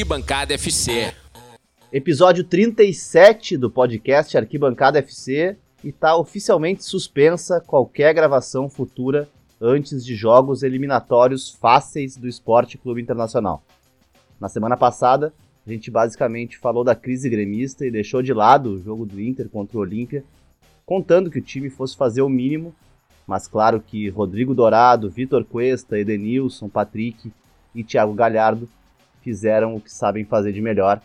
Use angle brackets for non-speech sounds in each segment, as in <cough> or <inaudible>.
Arquibancada FC. Episódio 37 do podcast Arquibancada FC e está oficialmente suspensa qualquer gravação futura antes de jogos eliminatórios fáceis do Esporte Clube Internacional. Na semana passada, a gente basicamente falou da crise gremista e deixou de lado o jogo do Inter contra o Olímpia, contando que o time fosse fazer o mínimo, mas claro que Rodrigo Dourado, Vitor Cuesta, Edenilson, Patrick e Thiago Galhardo fizeram o que sabem fazer de melhor,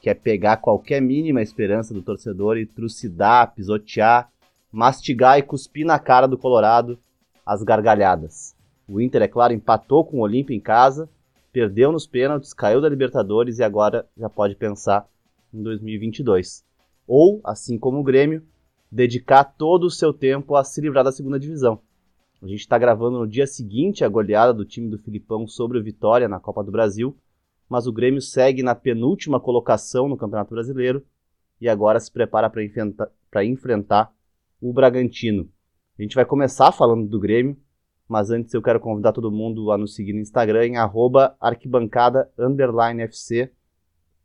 que é pegar qualquer mínima esperança do torcedor e trucidar, pisotear, mastigar e cuspir na cara do Colorado as gargalhadas. O Inter, é claro, empatou com o Olímpia em casa, perdeu nos pênaltis, caiu da Libertadores e agora já pode pensar em 2022. Ou, assim como o Grêmio, dedicar todo o seu tempo a se livrar da segunda divisão. A gente está gravando no dia seguinte a goleada do time do Filipão sobre o Vitória na Copa do Brasil, mas o Grêmio segue na penúltima colocação no Campeonato Brasileiro e agora se prepara para enfrentar, enfrentar o Bragantino. A gente vai começar falando do Grêmio, mas antes eu quero convidar todo mundo a nos seguir no Instagram em arquibancada FC.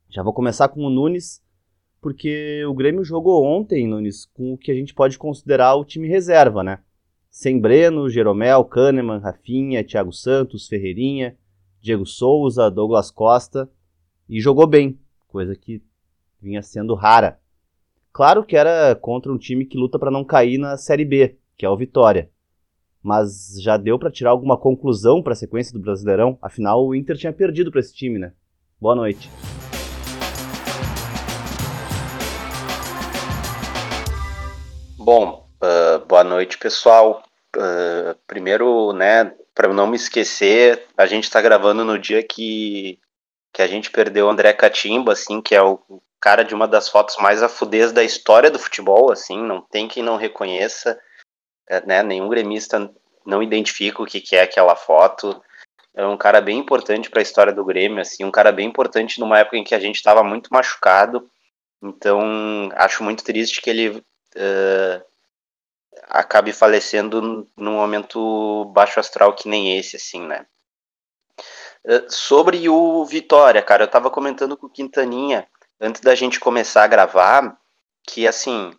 Já vou começar com o Nunes, porque o Grêmio jogou ontem, Nunes, com o que a gente pode considerar o time reserva, né? Sem Breno, Jeromel, Kahneman, Rafinha, Thiago Santos, Ferreirinha, Diego Souza, Douglas Costa, e jogou bem, coisa que vinha sendo rara. Claro que era contra um time que luta para não cair na Série B, que é o Vitória. Mas já deu para tirar alguma conclusão para a sequência do Brasileirão? Afinal, o Inter tinha perdido para esse time, né? Boa noite. Bom, uh, boa noite, pessoal. Uh, primeiro, né, para não me esquecer, a gente está gravando no dia que, que a gente perdeu o André Catimba, assim, que é o cara de uma das fotos mais afudez da história do futebol, assim, não tem quem não reconheça, é, né, nenhum gremista não identifica o que, que é aquela foto. É um cara bem importante para a história do Grêmio, assim, um cara bem importante numa época em que a gente estava muito machucado. Então, acho muito triste que ele uh, acabe falecendo num momento baixo astral que nem esse, assim, né? Uh, sobre o Vitória, cara, eu tava comentando com o Quintaninha antes da gente começar a gravar que, assim,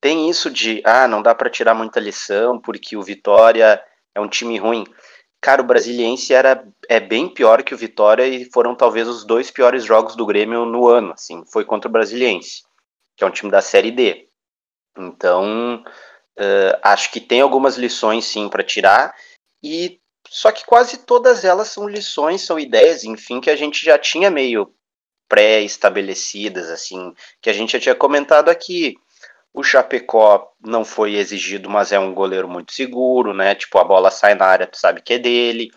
tem isso de, ah, não dá para tirar muita lição porque o Vitória é um time ruim. Cara, o Brasiliense era, é bem pior que o Vitória e foram talvez os dois piores jogos do Grêmio no ano, assim, foi contra o Brasiliense, que é um time da Série D. Então, Uh, acho que tem algumas lições sim para tirar e só que quase todas elas são lições, são ideias, enfim, que a gente já tinha meio pré-estabelecidas, assim, que a gente já tinha comentado aqui. O Chapecó não foi exigido, mas é um goleiro muito seguro, né? Tipo, a bola sai na área, tu sabe que é dele.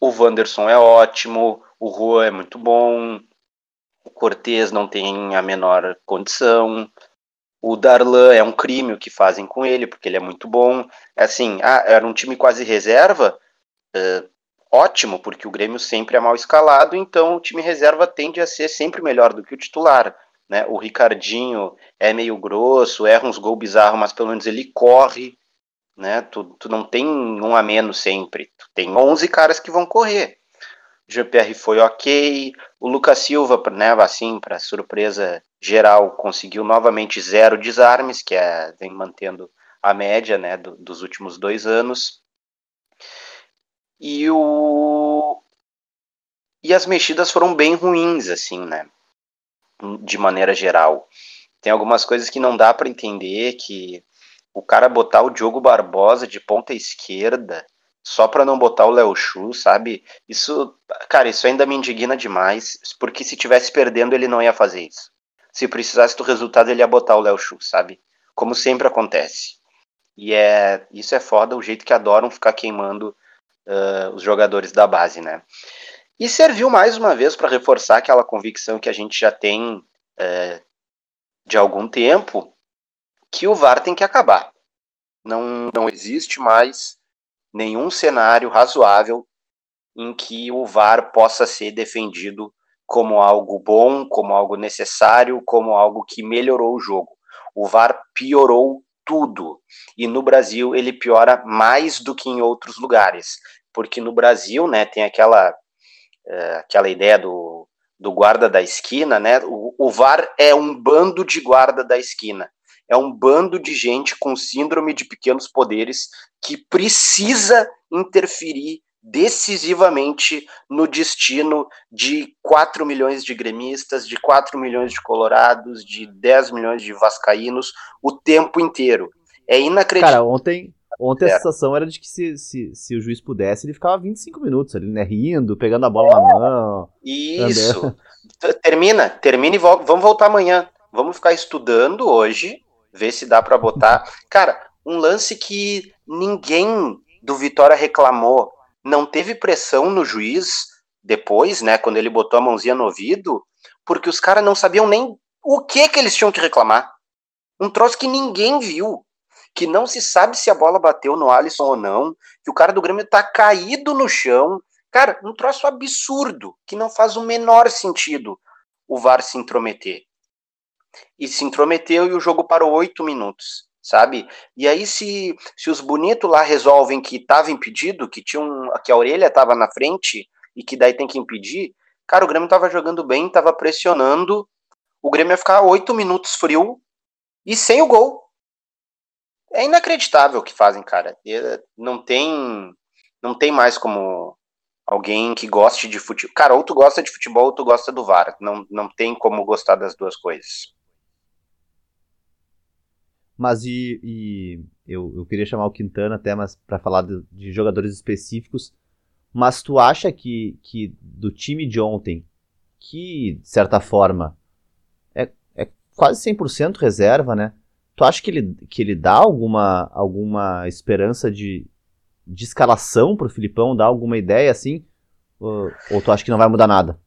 O Wanderson é ótimo, o Juan é muito bom, o Cortez não tem a menor condição. O Darlan é um crime o que fazem com ele, porque ele é muito bom. É assim, ah, era um time quase reserva, uh, ótimo, porque o Grêmio sempre é mal escalado, então o time reserva tende a ser sempre melhor do que o titular. Né? O Ricardinho é meio grosso, erra uns gols bizarros, mas pelo menos ele corre. Né? Tu, tu não tem um a menos sempre, tu tem 11 caras que vão correr. Jean-Pierre foi ok, o Lucas Silva, né, assim, para surpresa geral, conseguiu novamente zero desarmes, que é, vem mantendo a média né, do, dos últimos dois anos. E, o... e as mexidas foram bem ruins, assim, né? De maneira geral. Tem algumas coisas que não dá para entender, que o cara botar o Diogo Barbosa de ponta esquerda só para não botar o Léo Chu, sabe? Isso, cara, isso ainda me indigna demais, porque se tivesse perdendo ele não ia fazer isso se precisasse do resultado, ele ia botar o Léo Chu, sabe? Como sempre acontece. E é isso é foda, o jeito que adoram ficar queimando uh, os jogadores da base, né? E serviu mais uma vez para reforçar aquela convicção que a gente já tem de algum tempo, que o VAR tem que acabar. Não, não existe mais nenhum cenário razoável em que o VAR possa ser defendido como algo bom, como algo necessário, como algo que melhorou o jogo. O VAR piorou tudo. E no Brasil ele piora mais do que em outros lugares. Porque no Brasil, né, tem aquela é, aquela ideia do, do guarda da esquina, né? O, o VAR é um bando de guarda da esquina. É um bando de gente com síndrome de pequenos poderes que precisa interferir decisivamente no destino de 4 milhões de gremistas, de 4 milhões de colorados, de 10 milhões de vascaínos o tempo inteiro. É inacreditável. Cara, ontem, ontem a sensação era de que se, se, se o juiz pudesse, ele ficava 25 minutos ali, né? Rindo, pegando a bola na mão. Isso. Termina, termina e volta. Vamos voltar amanhã. Vamos ficar estudando hoje, ver se dá para botar. Cara, um lance que ninguém do Vitória reclamou não teve pressão no juiz depois, né, quando ele botou a mãozinha no ouvido, porque os caras não sabiam nem o que que eles tinham que reclamar. Um troço que ninguém viu, que não se sabe se a bola bateu no Alisson ou não, que o cara do Grêmio tá caído no chão. Cara, um troço absurdo, que não faz o menor sentido o VAR se intrometer. E se intrometeu e o jogo parou oito minutos sabe? E aí se, se os bonitos lá resolvem que estava impedido, que tinha um, que a orelha estava na frente e que daí tem que impedir, cara, o Grêmio estava jogando bem, estava pressionando, o Grêmio ia ficar oito minutos frio e sem o gol. É inacreditável o que fazem, cara. Não tem, não tem mais como alguém que goste de futebol. Cara, ou tu gosta de futebol ou tu gosta do VAR. Não, não tem como gostar das duas coisas. Mas e, e eu, eu queria chamar o Quintana até mas para falar de, de, jogadores específicos. Mas tu acha que, que do time de ontem, que de certa forma é, é quase 100% reserva, né? Tu acha que ele, que ele dá alguma, alguma esperança de, de escalação pro Filipão? Dá alguma ideia assim? Ou, ou tu acha que não vai mudar nada?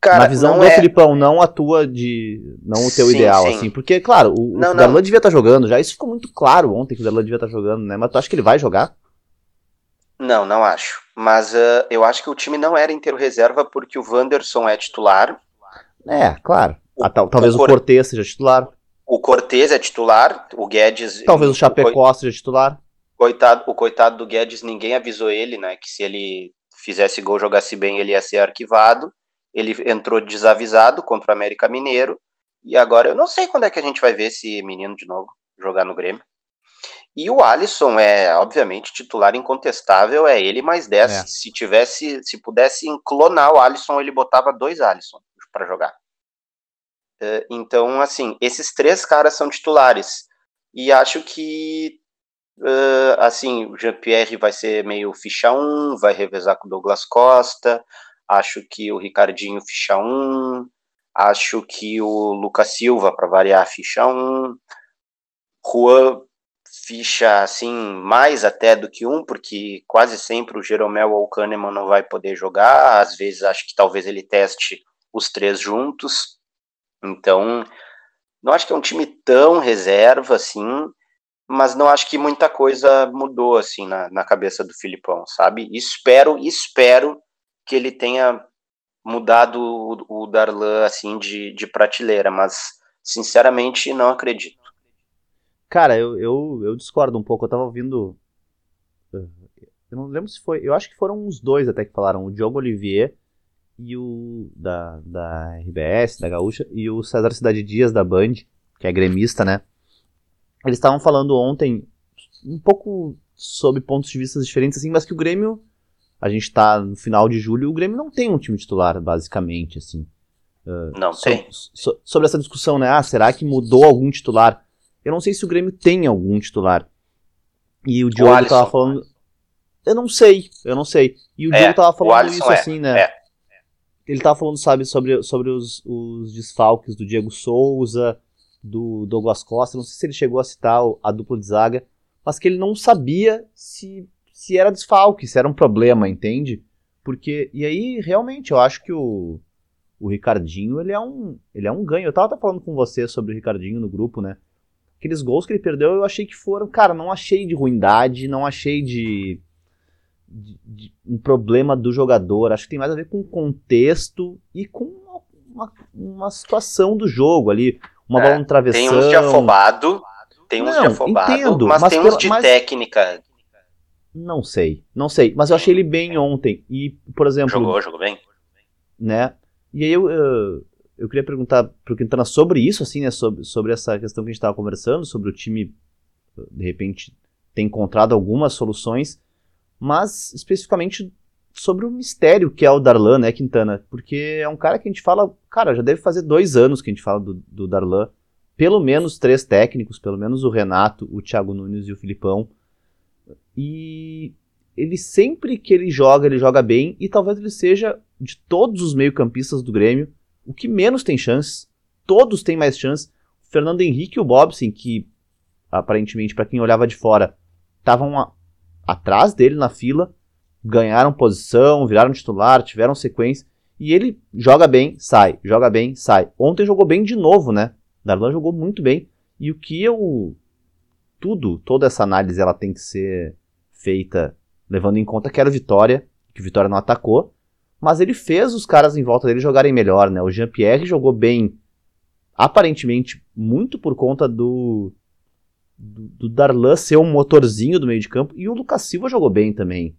Cara, Na visão do é... Filipão, não a tua de. Não o teu sim, ideal, sim. assim. Porque, claro, o, não, o Darlan devia estar tá jogando já. Isso ficou muito claro ontem que o Darlan devia estar tá jogando, né? Mas tu acha que ele vai jogar? Não, não acho. Mas uh, eu acho que o time não era inteiro reserva porque o Wanderson é titular. É, claro. O, ah, tal, talvez o, o Cortez seja titular. O Cortez é titular, o Guedes. Talvez o Chapecó seja titular. Coitado, o coitado do Guedes, ninguém avisou ele, né? Que se ele fizesse gol, jogasse bem, ele ia ser arquivado. Ele entrou desavisado contra o América Mineiro. E agora eu não sei quando é que a gente vai ver esse menino de novo jogar no Grêmio. E o Alisson é, obviamente, titular incontestável, é ele mais 10. É. Se tivesse, se pudesse clonar o Alisson, ele botava dois Alisson para jogar. É, então, assim, esses três caras são titulares. E acho que, uh, assim, o Jean-Pierre vai ser meio ficha 1, vai revezar com o Douglas Costa. Acho que o Ricardinho ficha 1. Acho que o Lucas Silva, para variar, ficha 1. Juan ficha assim mais até do que um, porque quase sempre o Jeromel ou o Kahneman não vai poder jogar. Às vezes acho que talvez ele teste os três juntos. Então, não acho que é um time tão reserva assim, mas não acho que muita coisa mudou assim na, na cabeça do Filipão, sabe? Espero, espero que ele tenha mudado o, o Darlan assim de, de prateleira, mas sinceramente não acredito. Cara, eu, eu, eu discordo um pouco. Eu tava ouvindo. Eu não lembro se foi. Eu acho que foram os dois até que falaram. O Diogo Olivier e o. Da, da RBS, da Gaúcha, e o César Cidade Dias da Band, que é gremista, né? Eles estavam falando ontem um pouco sobre pontos de vista diferentes, assim, mas que o Grêmio a gente tá no final de julho, o Grêmio não tem um time titular, basicamente, assim. Uh, não so, tem. So, sobre essa discussão, né? Ah, será que mudou algum titular? Eu não sei se o Grêmio tem algum titular. E o Diogo o tava falando. Eu não sei, eu não sei. E o é, Diogo tava falando isso é, assim, né? É. Ele tava falando, sabe, sobre, sobre os, os desfalques do Diego Souza, do Douglas Costa. Não sei se ele chegou a citar a dupla de zaga, mas que ele não sabia se se era desfalque, se era um problema, entende? Porque, e aí, realmente, eu acho que o, o Ricardinho, ele é um, ele é um ganho. Eu tava falando com você sobre o Ricardinho no grupo, né? Aqueles gols que ele perdeu, eu achei que foram, cara, não achei de ruindade, não achei de, de, de um problema do jogador. Acho que tem mais a ver com o contexto e com uma, uma situação do jogo ali. Uma é, bola no travessão. Tem uns de afobado, tem uns não, de afobado, entendo, mas, mas tem uns de mas, técnica Não sei, não sei. Mas eu achei ele bem ontem. E, por exemplo. Jogou, jogou bem. Né? E aí eu, eu, eu queria perguntar pro Quintana sobre isso, assim, né? Sobre, sobre essa questão que a gente estava conversando, sobre o time, de repente, ter encontrado algumas soluções, mas especificamente sobre o mistério que é o Darlan, né, Quintana? Porque é um cara que a gente fala, cara, já deve fazer dois anos que a gente fala do, do Darlan. Pelo menos três técnicos, pelo menos o Renato, o Thiago Nunes e o Filipão. E ele sempre que ele joga, ele joga bem, e talvez ele seja, de todos os meio-campistas do Grêmio, o que menos tem chances. Todos têm mais chances. O Fernando Henrique e o Bobson, que aparentemente, para quem olhava de fora, estavam atrás dele na fila, ganharam posição, viraram titular, tiveram sequência. E ele joga bem, sai, joga bem, sai. Ontem jogou bem de novo, né? Darlan jogou muito bem. E o que eu. Tudo, toda essa análise ela tem que ser feita levando em conta que era o Vitória, que o Vitória não atacou. Mas ele fez os caras em volta dele jogarem melhor, né? O Jean-Pierre jogou bem, aparentemente, muito por conta do, do, do Darlan ser um motorzinho do meio de campo. E o Lucas Silva jogou bem também.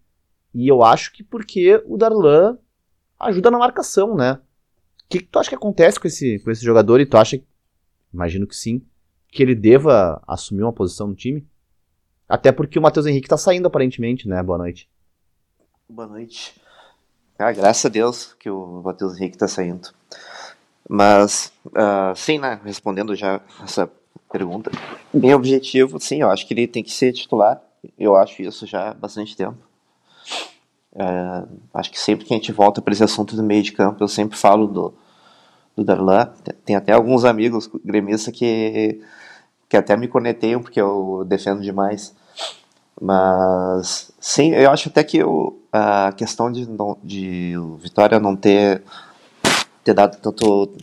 E eu acho que porque o Darlan ajuda na marcação, né? O que, que, tu acha que acontece com esse, com esse jogador? E tu acha, imagino que sim, que ele deva assumir uma posição no time? Até porque o Matheus Henrique tá saindo aparentemente, né? Boa noite. Boa noite. Ah, graças a Deus que o Matheus Henrique tá saindo. Mas, uh, sim, né? Respondendo já essa pergunta. Meu objetivo, sim, eu acho que ele tem que ser titular. Eu acho isso já há bastante tempo. É, acho que sempre que a gente volta para esse assunto do meio de campo, eu sempre falo do, do Darlan. Tem até alguns amigos gremistas que, que até me conecteiam porque eu defendo demais. Mas, sim, eu acho até que eu, a questão de, de Vitória não ter, ter dado tanto.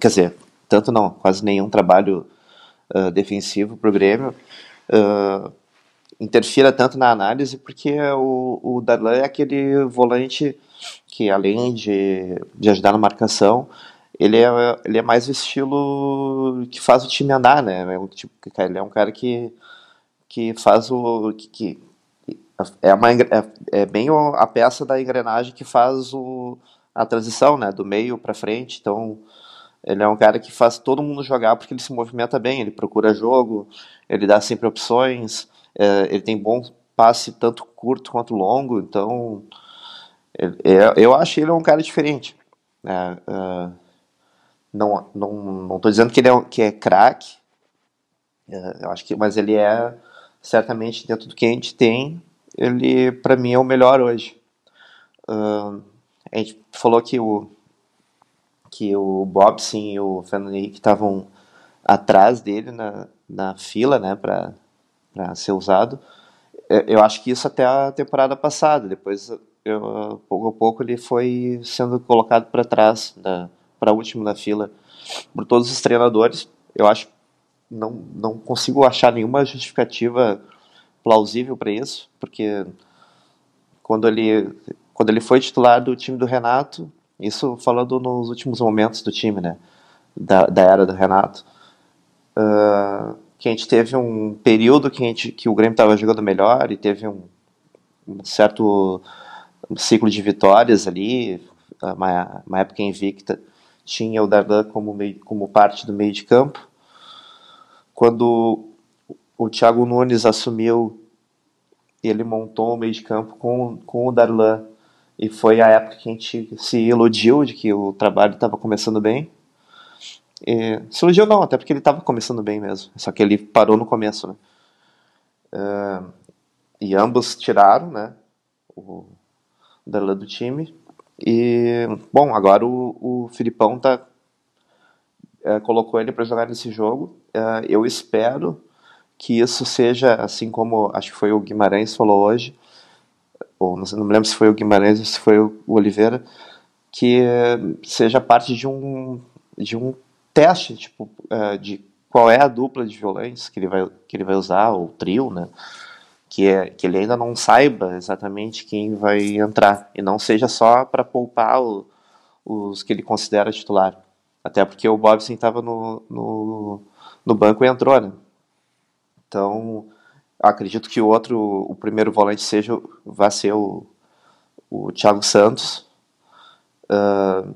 Quer dizer, tanto não, quase nenhum trabalho uh, defensivo para o Grêmio. Uh, interfira tanto na análise, porque o, o Darlan é aquele volante que, além de, de ajudar na marcação, ele é, ele é mais o estilo que faz o time andar, né? É tipo, ele é um cara que, que faz o. que, que é, uma, é, é bem a peça da engrenagem que faz o, a transição, né? Do meio para frente. Então, ele é um cara que faz todo mundo jogar porque ele se movimenta bem, ele procura jogo, ele dá sempre opções. É, ele tem bom passe tanto curto quanto longo, então é, eu acho ele um cara diferente. É, é, não, não, não tô dizendo que ele é, que é craque, é, eu acho que, mas ele é certamente dentro do que a gente tem, ele para mim é o melhor hoje. Uh, a gente falou que o que o Bobson e o Fernando Henrique estavam atrás dele na, na fila, né, para ser usado. É, eu acho que isso até a temporada passada. Depois, eu, pouco a pouco, ele foi sendo colocado para trás, para último na fila, por todos os treinadores. Eu acho não não consigo achar nenhuma justificativa plausível para isso, porque quando ele quando ele foi titular do time do Renato, isso falando nos últimos momentos do time, né, da, da era do Renato, uh, que a gente teve um período que, a gente, que o Grêmio estava jogando melhor e teve um, um certo ciclo de vitórias ali, uma, uma época invicta, tinha o Dardan como, meio, como parte do meio de campo. Quando o Thiago Nunes assumiu, ele montou o meio de campo com, com o Darlan, e foi a época que a gente se iludiu de que o trabalho estava começando bem. E, se iludiu não, até porque ele estava começando bem mesmo. Só que ele parou no começo, né? Uh, e ambos tiraram, né? O Darlan do time. E, bom, agora o, o Filipão tá, uh, colocou ele para jogar nesse jogo. Uh, eu espero que isso seja, assim como acho que foi o Guimarães falou hoje, ou não, sei, não me lembro se foi o Guimarães ou se foi o Oliveira, que seja parte de um, de um teste tipo, uh, de qual é a dupla de violões que ele vai, que ele vai usar, ou trio, né? Que, é, que ele ainda não saiba exatamente quem vai entrar, e não seja só para poupar o, os que ele considera titular. Até porque o Bobson estava no, no, no banco e entrou, né? Então, Acredito que o outro, o primeiro volante seja, vai ser o, o Thiago Santos. Uh,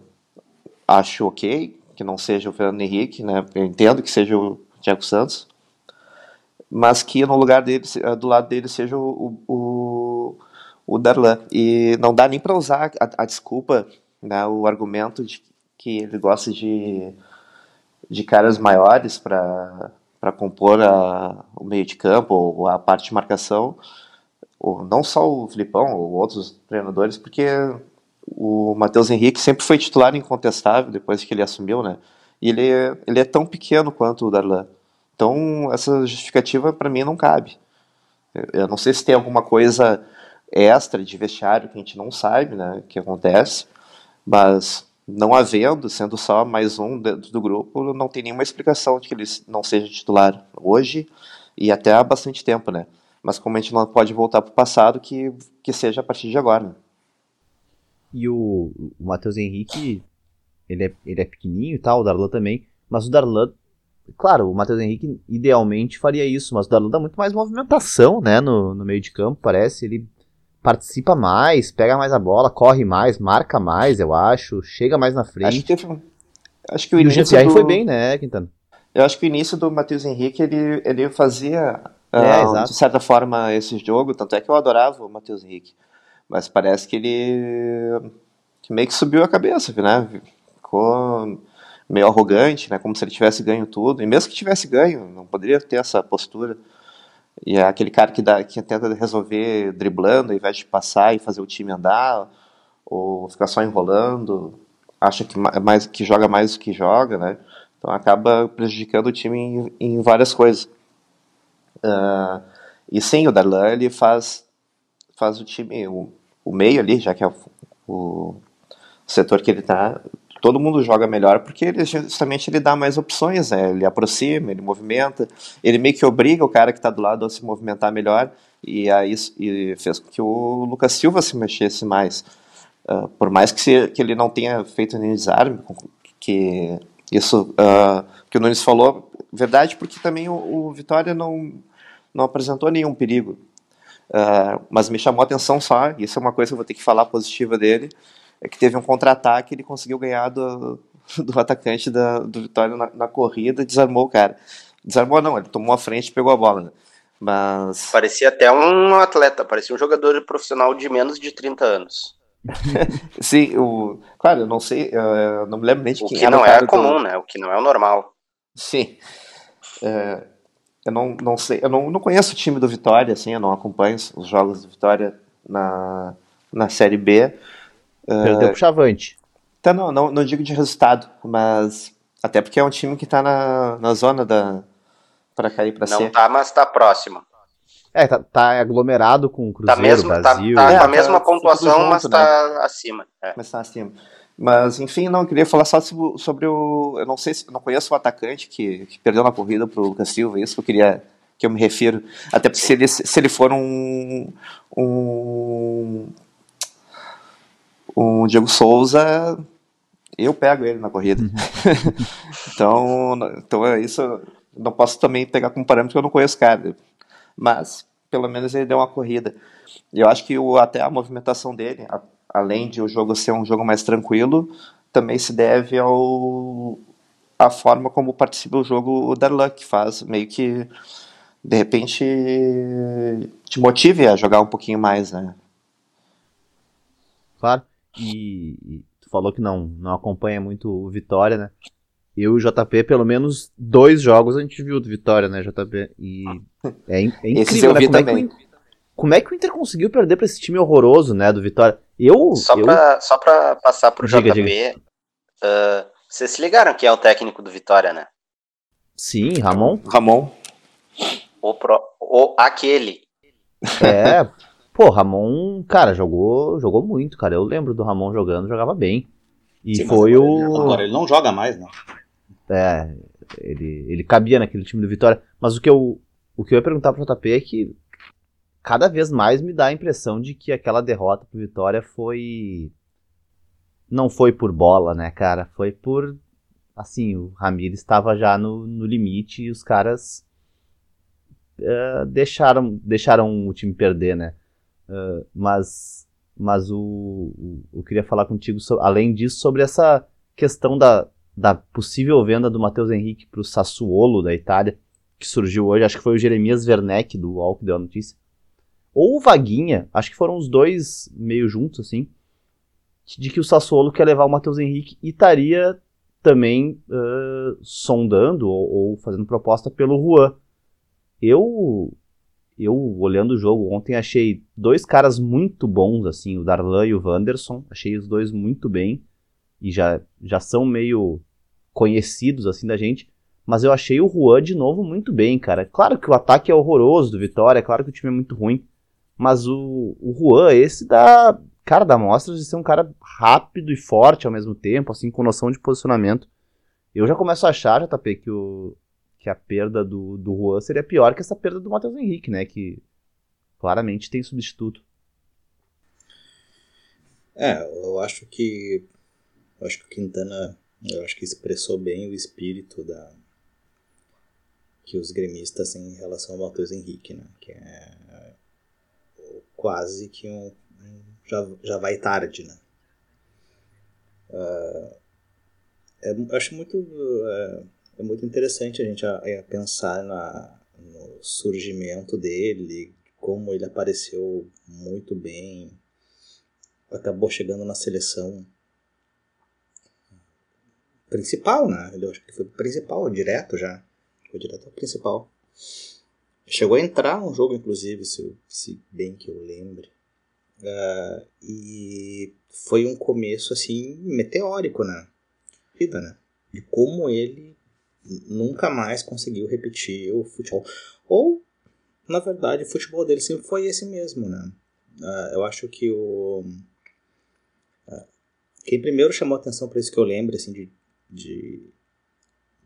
acho ok que não seja o Fernando Henrique, né? Eu entendo que seja o Thiago Santos, mas que no lugar dele, do lado dele seja o, o, o Darlan. E não dá nem para usar a, a, desculpa, né, o argumento de que ele gosta de, de caras maiores para compor a, o meio de campo ou a parte de marcação, ou não só o Filipão ou outros treinadores, porque o Matheus Henrique sempre foi titular incontestável depois que ele assumiu, né? E ele, ele é tão pequeno quanto o Darlan. Então, essa justificativa para mim não cabe. Eu não sei se tem alguma coisa extra de vestiário que a gente não sabe, né, que acontece, mas não havendo, sendo só mais um dentro do grupo, não tem nenhuma explicação de que ele não seja titular hoje e até há bastante tempo, né? Mas como a gente não pode voltar para o passado, que, que seja a partir de agora. Né? E o, o Matheus Henrique, ele é, ele é pequenininho e tal, o Darlan também, mas o Darlan, claro, o Matheus Henrique idealmente faria isso, mas o Darlan dá muito mais movimentação, né, no, no meio de campo, parece, ele participa mais, pega mais a bola, corre mais, marca mais, eu acho, chega mais na frente. Acho que, teve, acho que o e início o do... foi bem, né, Quintana? Eu acho que o início do Matheus Henrique, ele, ele fazia, é, uh, de certa forma, esse jogo, tanto é que eu adorava o Matheus Henrique, mas parece que ele que meio que subiu a cabeça, né, ficou meio arrogante, né, como se ele tivesse ganho tudo, e mesmo que tivesse ganho, não poderia ter essa postura. E é aquele cara que, dá, que tenta resolver driblando, ao invés de passar e fazer o time andar, ou ficar só enrolando, acha que, mais, que joga mais do que joga, né? Então acaba prejudicando o time em, em várias coisas. Uh, e sim, o Darlan ele faz, faz o time, o, o meio ali, já que é o, o setor que ele está, todo mundo joga melhor porque ele justamente ele dá mais opções, né? Ele aproxima, ele movimenta, ele meio que obriga o cara que está do lado a se movimentar melhor e aí e fez com que o Lucas Silva se mexesse mais. Uh, por mais que, se, que ele não tenha feito nenhum desarme, que isso uh, que o Nunes falou, verdade, porque também o, o Vitória não, não apresentou nenhum perigo. Uh, mas me chamou a atenção só, isso é uma coisa que eu vou ter que falar positiva dele, que teve um contra-ataque, ele conseguiu ganhar do, do atacante da, do Vitória na, na corrida, desarmou o cara. Desarmou não, ele tomou a frente e pegou a bola, né? Mas. Parecia até um atleta, parecia um jogador profissional de menos de 30 anos. <laughs> Sim, o... claro, eu não sei, eu não me lembro nem de o quem que era não o é comum, do... né? O que não é o normal. Sim. É, eu não, não sei, eu não, não conheço o time do Vitória, assim, eu não acompanho os jogos do Vitória na, na Série B. Perdeu uh, pro Chavante. Tá, não, não, não digo de resultado, mas até porque é um time que tá na, na zona da para cair para Não tá, mas tá próximo. É, tá, tá aglomerado com o Cruzeiro, tá mesmo, Brasil. Tá, tá é, com a mesma tá pontuação, junto, mas tá né? acima. É. Mas tá acima. Mas, enfim, não, eu queria falar só sobre, sobre o. Eu não sei se. não conheço o atacante que, que perdeu na corrida pro Lucas Silva, é isso que eu queria. que eu me refiro. Até porque se ele, se ele for um. um o Diego Souza, eu pego ele na corrida. Uhum. <laughs> então, então é isso. Não posso também pegar como parâmetro porque eu não conheço cara. Mas, pelo menos ele deu uma corrida. Eu acho que o, até a movimentação dele, a, além de o jogo ser um jogo mais tranquilo, também se deve ao a forma como participa o jogo o Darlan, que faz meio que de repente te motive a jogar um pouquinho mais, né? Claro. E, e, tu falou que não, não acompanha muito o Vitória, né? Eu e o JP, pelo menos dois jogos a gente viu do Vitória, né, JP? E é, é <laughs> incrível, né? Como é, o, como é, que o, Inter conseguiu perder pra esse time horroroso, né, do Vitória? Eu. Só, eu... Pra, só pra passar pro diga, JP, diga. Uh, vocês se ligaram que é o técnico do Vitória, né? Sim, Ramon. Ramon. O, pro, o aquele. É, <laughs> Pô, Ramon, cara, jogou, jogou muito, cara. Eu lembro do Ramon jogando, jogava bem. E Sim, foi agora o. Ele, agora ele não joga mais, né? É, ele, ele cabia naquele time do Vitória. Mas o que eu, o que eu ia perguntar pro JP é que cada vez mais me dá a impressão de que aquela derrota pro Vitória foi. Não foi por bola, né, cara? Foi por. Assim, o Ramiro estava já no, no limite e os caras uh, deixaram, deixaram o time perder, né? Uh, mas mas o, o, eu queria falar contigo, so, além disso, sobre essa questão da, da possível venda do Matheus Henrique para o Sassuolo da Itália, que surgiu hoje. Acho que foi o Jeremias Werneck do UOL que deu a notícia. Ou o Vaguinha, acho que foram os dois meio juntos, assim, de que o Sassuolo quer levar o Matheus Henrique e estaria também uh, sondando ou, ou, fazendo proposta pelo Juan. Eu, eu, olhando o jogo ontem, achei dois caras muito bons, assim, o Darlan e o Wanderson. Achei os dois muito bem e já, já são meio conhecidos, assim, da gente. Mas eu achei o Juan de novo muito bem, cara. Claro que o ataque é horroroso do Vitória, claro que o time é muito ruim. Mas o, o Juan, esse dá, cara, dá mostras de ser um cara rápido e forte ao mesmo tempo, assim, com noção de posicionamento. Eu já começo a achar, JP, que, o, que a perda do, do Juan seria pior que essa perda do Matheus Henrique, né? Que claramente tem substituto. É, eu acho que. Eu acho que o Quintana. Eu acho que expressou bem o espírito da. Que os gremistas têm em relação ao Matheus Henrique, né? Que é quase que um, já, já vai tarde, né? Uh, é, eu acho muito é, é, muito interessante a gente a, a pensar na, no surgimento dele, como ele apareceu muito bem, acabou chegando na seleção principal, né? Eu acho que foi principal, direto já. Foi direto ao principal. Chegou a entrar um jogo, inclusive, se, se bem que eu lembre. Uh, e foi um começo, assim, meteórico na vida, né? De como ele nunca mais conseguiu repetir o futebol. Ou, na verdade, o futebol dele sempre foi esse mesmo, né? Uh, eu acho que o... Uh, quem primeiro chamou atenção para isso que eu lembro, assim, de, de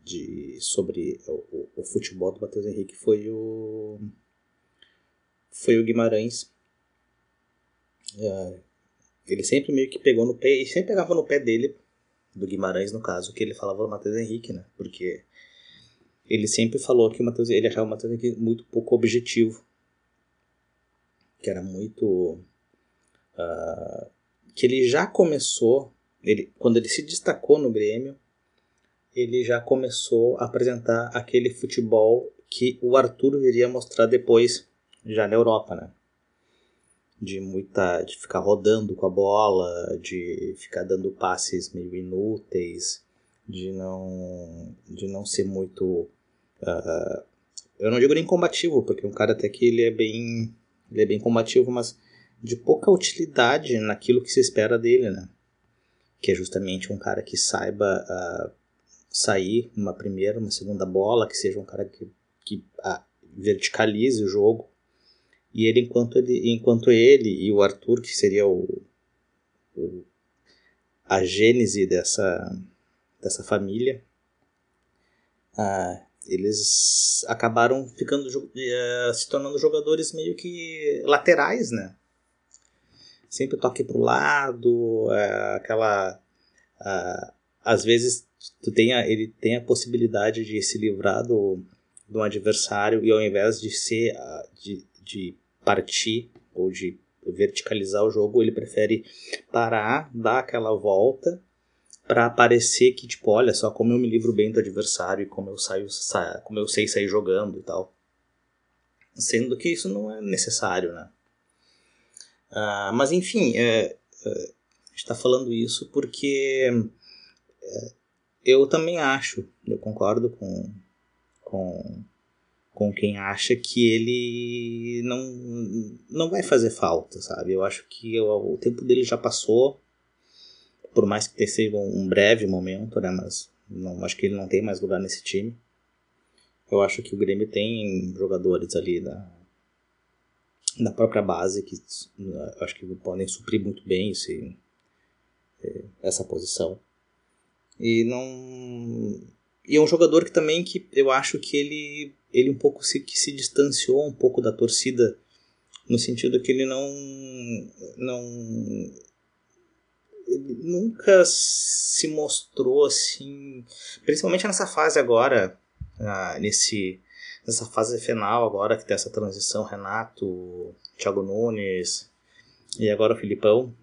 de, sobre o, o futebol do Matheus Henrique foi o foi o Guimarães. É, ele sempre meio que pegou no pé, e sempre pegava no pé dele, do Guimarães no caso, que ele falava do Matheus Henrique, né? Porque ele sempre falou que o Matheus, ele achava o Matheus Henrique muito pouco objetivo. Que era muito. Uh, que ele já começou, ele, quando ele se destacou no Grêmio, ele já começou a apresentar aquele futebol que o Arthur viria mostrar depois, já na Europa, né? De muita. de ficar rodando com a bola, de ficar dando passes meio inúteis, de não. de não ser muito. Uh, eu não digo nem combativo, porque um cara até que ele é bem. ele é bem combativo, mas de pouca utilidade naquilo que se espera dele, né? Que é justamente um cara que saiba. Uh, sair uma primeira, uma segunda bola, que seja um cara que, que ah, verticalize o jogo. E ele enquanto ele, enquanto ele e o Arthur, que seria o, o a gênese dessa, dessa família, ah, eles acabaram ficando uh, se tornando jogadores meio que laterais, né? Sempre toque para o lado, uh, aquela às vezes tu tem a, ele tem a possibilidade de se livrar do, do adversário e ao invés de ser de, de partir ou de verticalizar o jogo, ele prefere parar, dar aquela volta para parecer que tipo, olha só como eu me livro bem do adversário e como eu saio, sa como eu sei sair jogando e tal. Sendo que isso não é necessário, né? Uh, mas enfim, é, é, a gente está falando isso porque é, eu também acho, eu concordo com, com, com quem acha que ele não, não vai fazer falta, sabe? Eu acho que o, o tempo dele já passou, por mais que tenha sido um breve momento, né? Mas não, acho que ele não tem mais lugar nesse time. Eu acho que o Grêmio tem jogadores ali da, da própria base que acho que podem suprir muito bem esse, essa posição. E não. E é um jogador que também que eu acho que ele, ele um pouco se, que se distanciou um pouco da torcida, no sentido que ele não. não ele nunca se mostrou assim, principalmente nessa fase agora, ah, nesse nessa fase final agora, que tem essa transição, Renato, Thiago Nunes e agora o Filipão.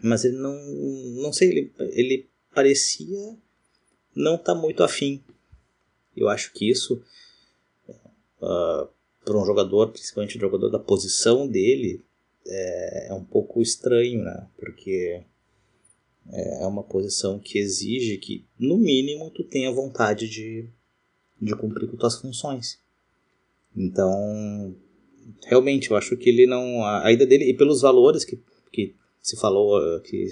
Mas ele não, não sei, ele, ele parecia não estar tá muito afim. Eu acho que isso, uh, ah, para um jogador, principalmente um jogador da posição dele, é, é um pouco estranho, né? Porque é, é uma posição que exige que, no mínimo, tu tenha vontade de, de cumprir com tuas funções. Então, realmente, eu acho que ele não. A ida dele, e pelos valores que, que se falou, que,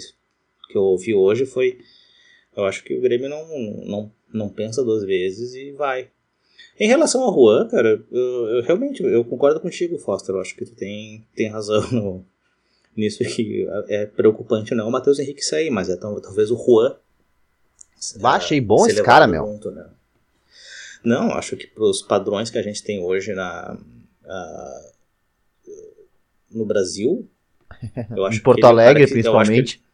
que eu ouvi hoje, foi. Eu acho que o Grêmio não, não, não pensa duas vezes e vai. Em relação ao Juan, cara, eu, eu, realmente eu concordo contigo, Foster. Eu acho que tu tem, tem razão no, nisso que é preocupante não o Matheus Henrique sair, mas é talvez o Juan. Bah, achei bom esse cara, meu. Ponto, né? Não, acho que pros padrões que a gente tem hoje na, no Brasil, <laughs> eu acho em Porto Alegre, que, principalmente. Que...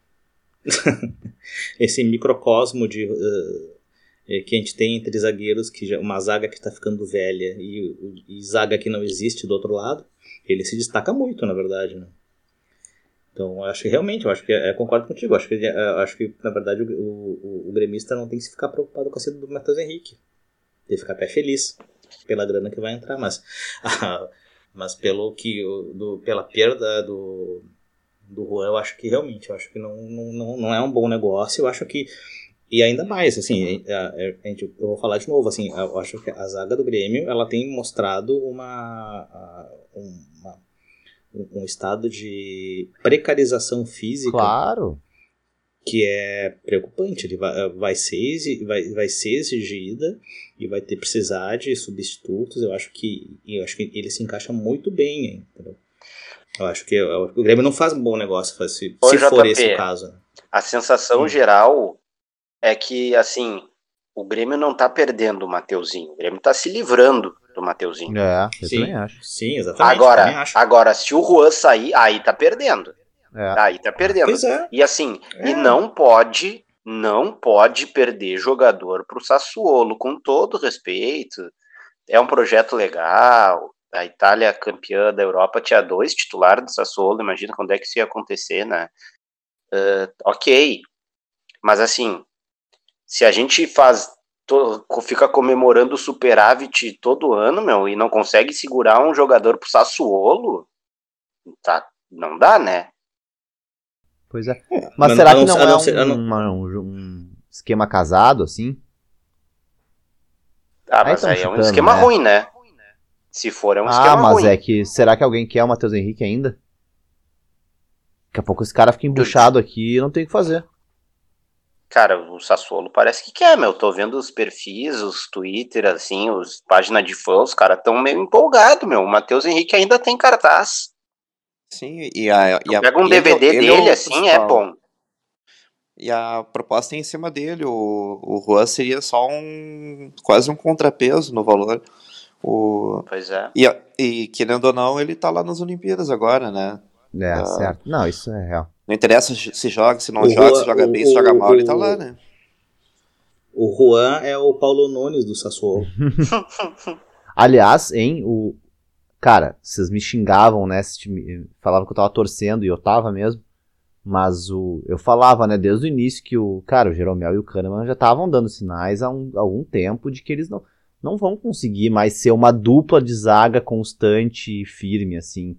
<laughs> esse microcosmo de uh, que a gente tem entre zagueiros, que uma zaga que está ficando velha e, e, zaga que não existe do outro lado, ele se destaca muito, na verdade, né? Então, eu acho que realmente, eu acho que é, concordo contigo. Eu acho que, eu acho que na verdade, o, o, o, gremista não tem que se ficar preocupado com a saída do Matheus Henrique. Tem que ficar até feliz pela grana que vai entrar, mas, <laughs> mas pelo que, do, pela perda do, do Juan, eu acho que realmente, eu acho que não, não, não é um bom negócio. Eu acho que e ainda mais, assim, a, a, gente, eu vou falar de novo, assim, eu acho que a zaga do Grêmio, ela tem mostrado uma, uma um estado de precarização física. Claro. Que é preocupante. Ele vai, vai, ser, vai, vai ser exigida e vai ter precisar de substitutos. Eu acho que, eu acho que ele se encaixa muito bem, entendeu? Eu acho que o Grêmio não faz um bom negócio se, se for esse o caso. Né? A sensação hum. geral é que, assim, o Grêmio não tá perdendo o Mateuzinho. O Grêmio tá se livrando do Mateuzinho. É, eu sim, também acho. Sim, exatamente. Agora, agora, se o Juan sair, aí tá perdendo. É. Aí tá perdendo. É. E assim, é. e não pode, não pode perder jogador pro Sassuolo, com todo respeito. É um projeto legal. A Itália campeã da Europa tinha dois titulares do Sassuolo. Imagina quando é que isso ia acontecer, né? Uh, ok. Mas assim, se a gente faz fica comemorando o superávit todo ano, meu, e não consegue segurar um jogador pro Sassuolo, tá, não dá, né? Pois é. é mas, será que não, é um, um, um, esquema casado, assim? Ah, mas aí, aí é um esquema né? ruim, né? Se for, é um ah, esquema ruim. Ah, mas é que, será que alguém quer o Matheus Henrique ainda? Daqui a pouco esse cara fica embuchado aqui e não tem o que fazer. Cara, o Sassuolo parece que quer, meu. Tô vendo os perfis, os Twitter, assim, os páginas de fãs, os caras tão meio empolgados, meu. O Matheus Henrique ainda tem cartaz. Sim, e a. E a pega um DVD ele, dele, ele é assim, é bom. E a proposta é em cima dele. O, o Juan seria só um. quase um contrapeso no valor. O, pois é. E, e querendo ou não, ele tá lá nas Olimpíadas agora, né? É, uh, certo. Não, isso é real. Não interessa se joga, se não o joga, Juan, se joga o, bem, se joga mal, ele tá lá, né? O Juan é o Paulo Nunes do Sassuolo. <laughs> Aliás, hein, o. Cara, vocês me xingavam, né? Falavam que eu tava torcendo e eu tava mesmo. Mas o. Eu falava, né, desde o início que o. Cara, o Jeromel e o Kahneman já estavam dando sinais há, um, há algum tempo de que eles não, não vão conseguir mais ser uma dupla de zaga constante e firme, assim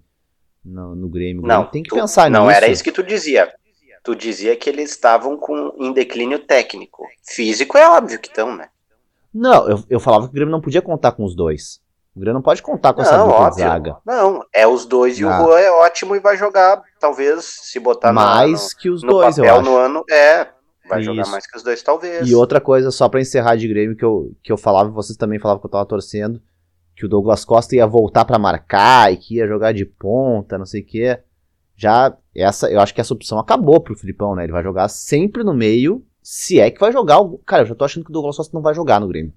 no, no Grêmio. Não, tem que tu, pensar não nisso. Não era isso que tu dizia. Tu dizia que eles estavam com em declínio técnico. Físico é óbvio que estão, né? Não, eu, eu falava que o Grêmio não podia contar com os dois. O Grêmio não pode contar com não, essa dupla zaga. Não, é os dois e o ah. Juan é ótimo e vai jogar, talvez, se botar mais no, que os no dois, papel eu acho. no ano, é, vai Isso. jogar mais que os dois, talvez. E outra coisa, só para encerrar de Grêmio, que eu, que eu falava, vocês também falavam que eu tava torcendo, que o Douglas Costa ia voltar para marcar e que ia jogar de ponta, não sei o quê. Já essa, eu acho que essa opção acabou pro Filipão, né? Ele vai jogar sempre no meio, se é que vai jogar. Cara, eu já tô achando que o Douglas Costa não vai jogar no Grêmio.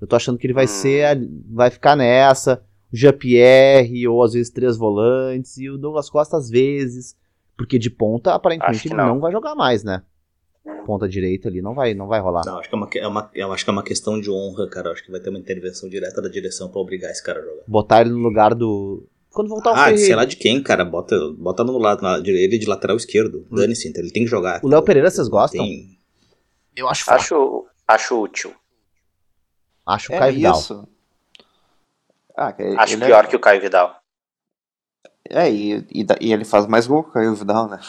Eu tô achando que ele vai hum. ser, vai ficar nessa, o Jean-Pierre ou às vezes três volantes e o Douglas Costa às vezes, porque de ponta aparentemente ele não. não vai jogar mais, né? Ponta direita ali, não vai, não vai rolar. Não, acho que é uma, é uma, eu acho que é uma questão de honra, cara. Eu acho que vai ter uma intervenção direta da direção pra obrigar esse cara a jogar. Botar ele no lugar do. Quando voltar o Ah, Ferreira. sei lá de quem, cara. Bota, bota no lado, na, ele de lateral esquerdo. Dane-se, então ele tem que jogar. O Léo Pereira, vocês gostam? Tem- Eu acho. Acho, acho útil. Acho o É Caio Vidal. isso. Ah, que Acho ele pior é... que o Caio Vidal. É, e, e, e ele faz mais gol que o Caio Vidal, né?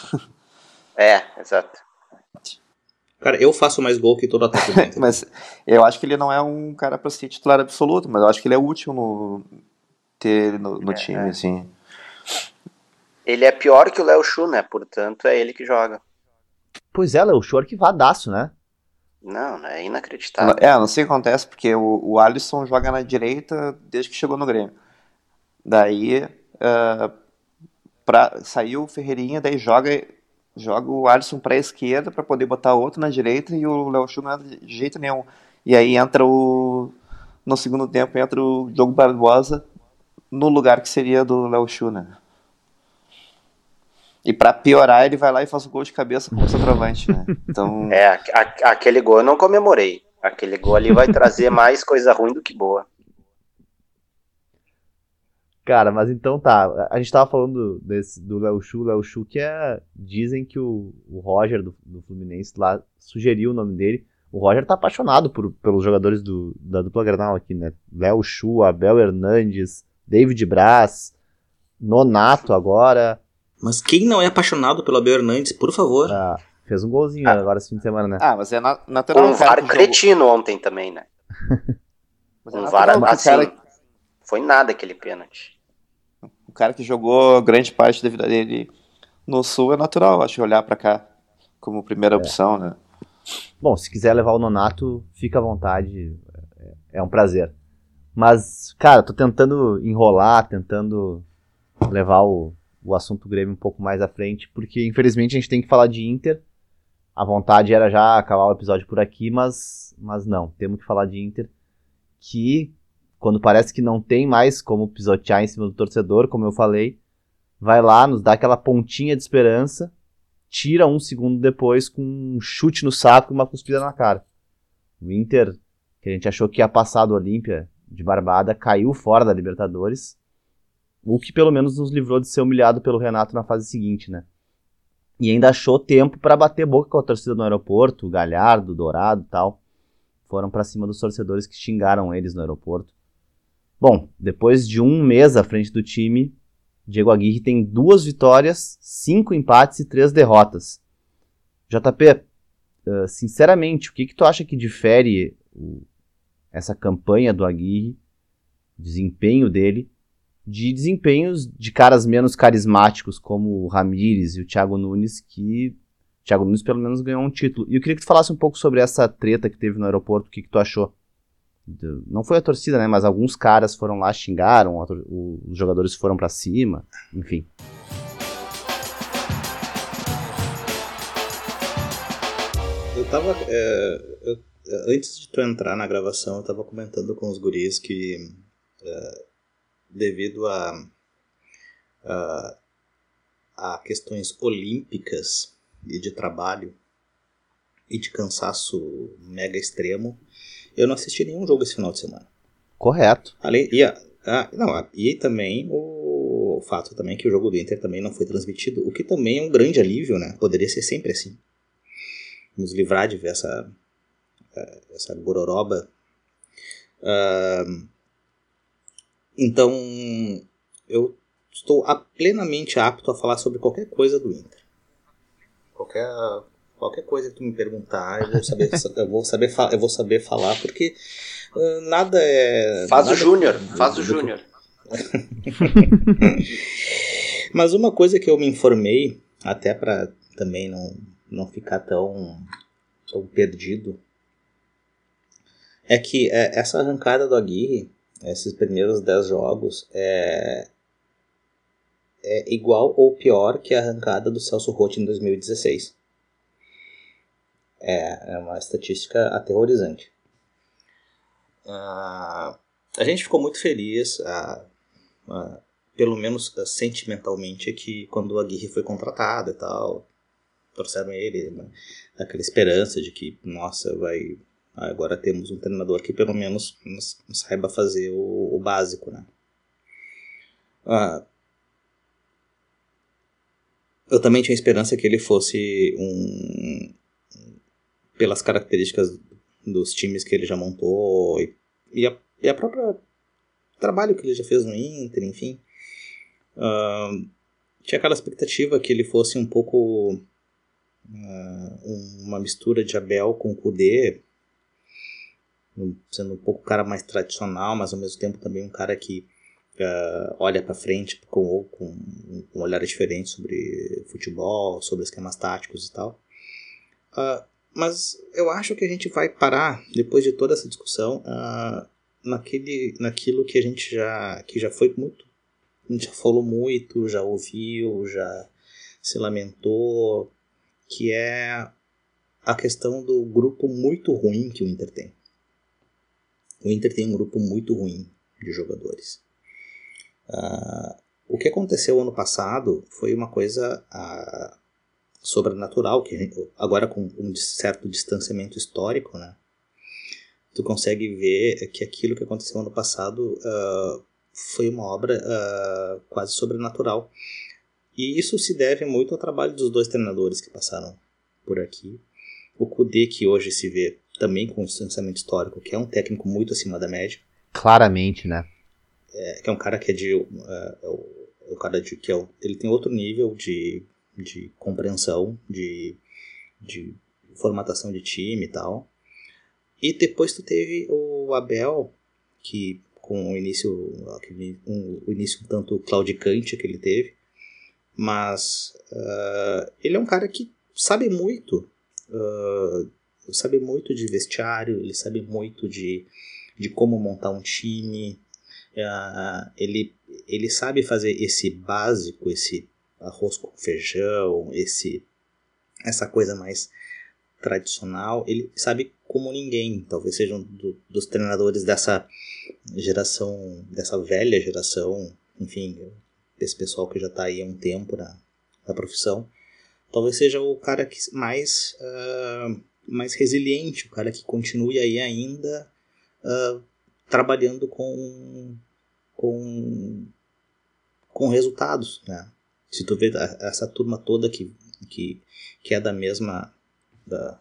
É, exato. Cara, eu faço mais gol que todo <laughs> Inter. Mas eu acho que ele não é um cara pra ser titular absoluto, mas eu acho que ele é útil no ter ele no, no É, time, é. assim. Ele é pior que o Léo Chu, né? Portanto, é ele que joga. Pois é, Léo, show arquivadaço, né? Não? É inacreditável. É, não sei o que acontece, porque o, o Alisson joga na direita desde que chegou no Grêmio. Daí ah, pra, saiu o Ferreirinha, daí joga, joga o Alisson pra esquerda pra poder botar outro na direita e o Léo Chu não é de jeito nenhum. E aí entra o. No segundo tempo entra o Diogo Barbosa no lugar que seria do Léo Chu, né? E pra piorar, ele vai lá e faz o gol de cabeça como centroavante, né? <laughs> Então. É, a- a- aquele gol eu não comemorei. Aquele gol ali vai trazer mais coisa ruim do que boa. Cara, mas então tá. A gente tava falando desse, do Léo Chu, Léo Chu, que é. Dizem que o, o Roger do, do Fluminense lá sugeriu o nome dele. O Roger tá apaixonado por, pelos jogadores do, da dupla Granal aqui, né? Léo Chu, Abel Hernandes, David Braz, Nonato agora. Mas quem não é apaixonado pelo Abel Hernandes, por favor. Ah, fez um golzinho Ah. agora esse fim de semana, né? Ah, mas é na- natural. Um VAR cretino ontem também, né? <laughs> é Um VAR assim. cara- Foi nada aquele pênalti. O cara que jogou grande parte da vida dele no Sul é natural, acho, olhar pra cá como primeira opção, né? Bom, se quiser levar o Nonato, fica à vontade. É, é um prazer. Mas, cara, tô tentando enrolar, tentando levar o, o assunto Grêmio um pouco mais à frente, porque infelizmente a gente tem que falar de Inter. A vontade era já acabar o episódio por aqui, mas, mas não, temos que falar de Inter. Que, quando parece que não tem mais como pisotear em cima do torcedor, como eu falei, vai lá, nos dá aquela pontinha de esperança tira um segundo depois com um chute no saco e uma cuspida na cara. O Inter, que a gente achou que ia passar do Olímpia de barbada, caiu fora da Libertadores. O que pelo menos nos livrou de ser humilhado pelo Renato na fase seguinte, né? E ainda achou tempo para bater boca com a torcida no aeroporto, Galhardo, Dourado e tal. Foram para cima dos torcedores que xingaram eles no aeroporto. Bom, depois de um mês à frente do time, Diego Aguirre tem duas vitórias, cinco empates e três derrotas. JP, uh, sinceramente, o que, que tu acha que difere essa campanha do Aguirre, desempenho dele, de desempenhos de caras menos carismáticos como o Ramires e o Thiago Nunes, que Thiago Nunes pelo menos ganhou um título. E eu queria que tu falasse um pouco sobre essa treta que teve no aeroporto, o que, que tu achou? Não foi a torcida, né? Mas alguns caras foram lá, xingaram, a o- os jogadores foram pra cima, enfim. Eu tava. é, eu- antes de tu entrar na gravação, eu tava comentando com os guris que. é, devido a, a. a questões olímpicas e de trabalho e de cansaço mega extremo, eu não assisti nenhum jogo esse final de semana. Correto. Além, e, a- a- não, a- e também o fato também que o jogo do Inter também não foi transmitido, o que também é um grande alívio, né? Poderia ser sempre assim. Nos livrar de ver essa, eh, essa gororoba. Ahn, então, eu estou a- plenamente apto a falar sobre qualquer coisa do Inter. Qualquer, qualquer coisa que tu me perguntar, eu vou saber, eu vou saber, eu vou saber falar, porque ah, nada é. Faz o nada- Júnior, faz o Júnior. <laughs> Mas uma coisa que eu me informei, até para também não, não ficar tão, tão perdido, é que é, essa arrancada do Aguirre, esses primeiros 10 jogos, é, é igual ou pior que a arrancada do Celso Rotti em 2016. É, é uma estatística aterrorizante. Ah, a gente ficou muito feliz, ah, ah, pelo menos sentimentalmente, que quando o Aguirre foi contratado e tal, trouxeram ele, né? aquela esperança de que, nossa, vai. Agora temos um treinador que pelo menos saiba fazer o, o básico, né? Eu também tinha esperança que ele fosse um. Pelas características dos times que ele já montou e, e, a, e a própria trabalho que ele já fez no Inter, enfim. Uh, tinha aquela expectativa que ele fosse um pouco uh, uma mistura de Abel com Kudê, sendo um pouco um cara mais tradicional, mas ao mesmo tempo também um cara que uh, olha para frente com, com um olhar diferente sobre futebol, sobre esquemas táticos e tal. Uh, mas eu acho que a gente vai parar, depois de toda essa discussão, uh, naquele, naquilo que a gente já, que já foi muito, a gente já falou muito, já ouviu, já se lamentou, que é a questão do grupo muito ruim que o Inter tem. O Inter tem um grupo muito ruim de jogadores. Uh, o que aconteceu ano passado foi uma coisa uh, sobrenatural, que agora com um certo distanciamento histórico, né? Tu consegue ver que aquilo que aconteceu ano passado uh, foi uma obra uh, quase sobrenatural. E isso se deve muito ao trabalho dos dois treinadores que passaram por aqui. O Kudê, que hoje se vê também com distanciamento histórico, que é um técnico muito acima da média. Claramente, né? É, que é um cara que é de. Uh, é o, é o cara de, que é o, ele tem outro nível de de compreensão, de, de formatação de time e tal. E depois tu teve o Abel, que com o início, aquele, um, o início um tanto claudicante que ele teve, mas uh, ele é um cara que sabe muito, uh, sabe muito de vestiário, ele sabe muito de, de como montar um time, uh, ele, ele sabe fazer esse básico, esse arroz com feijão, esse essa coisa mais tradicional, ele sabe como ninguém, talvez seja um do, dos treinadores dessa geração, dessa velha geração, enfim, desse pessoal que já está aí há um tempo na, na profissão, talvez seja o cara que mais uh, mais resiliente, o cara que continue aí ainda uh, trabalhando com com com resultados, né? Se tu vê essa turma toda que, que, que é da mesma da,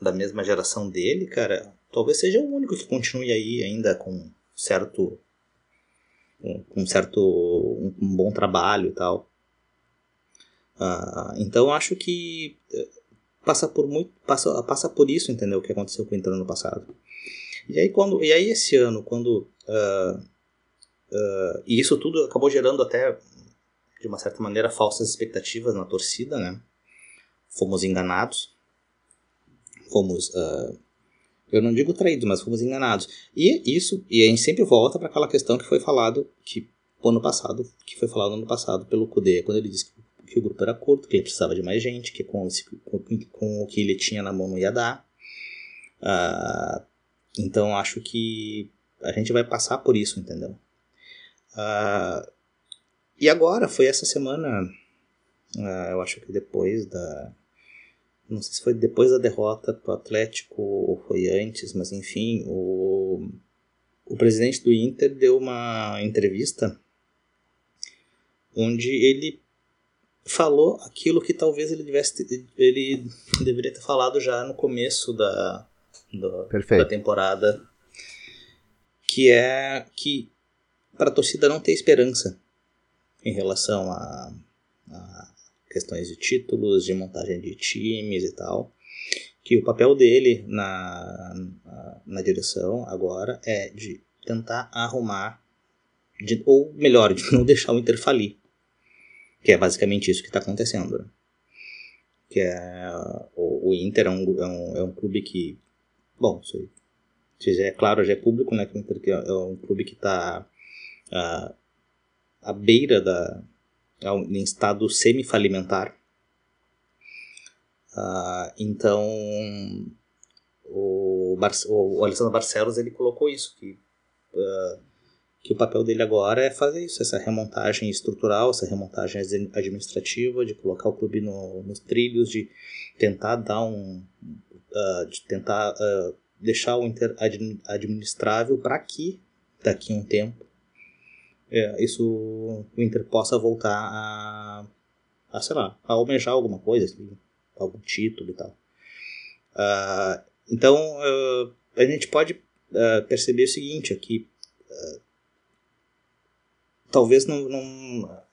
da mesma geração dele, cara, talvez seja o único que continue aí ainda com certo com certo um, um bom trabalho e tal. Uh, então acho que eh, passa por muito passa, passa por isso, entendeu? O que aconteceu com o Inter no passado. E aí quando e aí esse ano quando uh, uh, e isso tudo acabou gerando até de uma certa maneira, falsas expectativas na torcida, né? Fomos enganados. Fomos, uh, eu não digo traídos, mas fomos enganados. E isso, e a gente sempre volta para aquela questão que foi falado, que ano passado, que foi falado ano passado pelo Kudê, quando ele disse que, que o grupo era curto, que ele precisava de mais gente, que com, esse, com, com o que ele tinha na mão não ia dar. Uh, então acho que a gente vai passar por isso, entendeu? Uh, e agora, foi essa semana, uh, eu acho que depois da. Não sei se foi depois da derrota pro Atlético ou foi antes, mas enfim, o, o presidente do Inter deu uma entrevista onde ele falou aquilo que talvez ele tivesse ele deveria ter falado já no começo da, da, da temporada que é que para a torcida não ter esperança em relação a, a questões de títulos, de montagem de times e tal, que o papel dele na, na, direção agora é de tentar arrumar, de, ou melhor, de <laughs> não deixar o Inter falir. Que é basicamente isso que está acontecendo. Né? Que é, o, o Inter é um, é, um, é um clube que, bom, se, se já é claro, já é público, né, que o Inter é um clube que está uh, ah, à beira da em estado semi-falimentar. Uh, então o, Bar o, Alessandro Barcelos ele colocou isso que uh, que o papel dele agora é fazer isso, essa remontagem estrutural, essa remontagem administrativa, de colocar o clube no, nos trilhos, de tentar dar um, uh, de tentar deixar o Inter administrável para que daqui a um tempo é, isso o Inter possa voltar a, a sei lá, a almejar alguma coisa, assim, algum título e tal. Uh, então uh, a gente pode uh, perceber o seguinte aqui, talvez não, não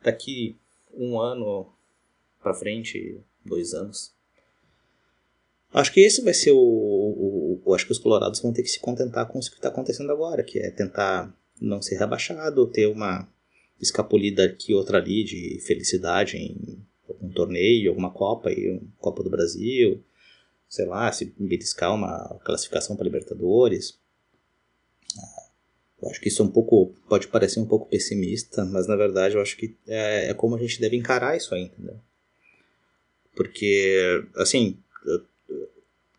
daqui um ano para frente, dois anos, Acho que esse vai ser o, o, o, Acho que os Colorados vão ter que se contentar com o que está acontecendo agora, que é tentar não ser rebaixado, ter uma escapulida aqui outra ali de felicidade em algum torneio, alguma Copa, aí, uma Copa do Brasil, sei lá, se beliscar uma classificação para Libertadores. Eu acho que isso é um pouco. pode parecer um pouco pessimista, mas na verdade eu acho que é, é como a gente deve encarar isso aí, entendeu? Porque, assim,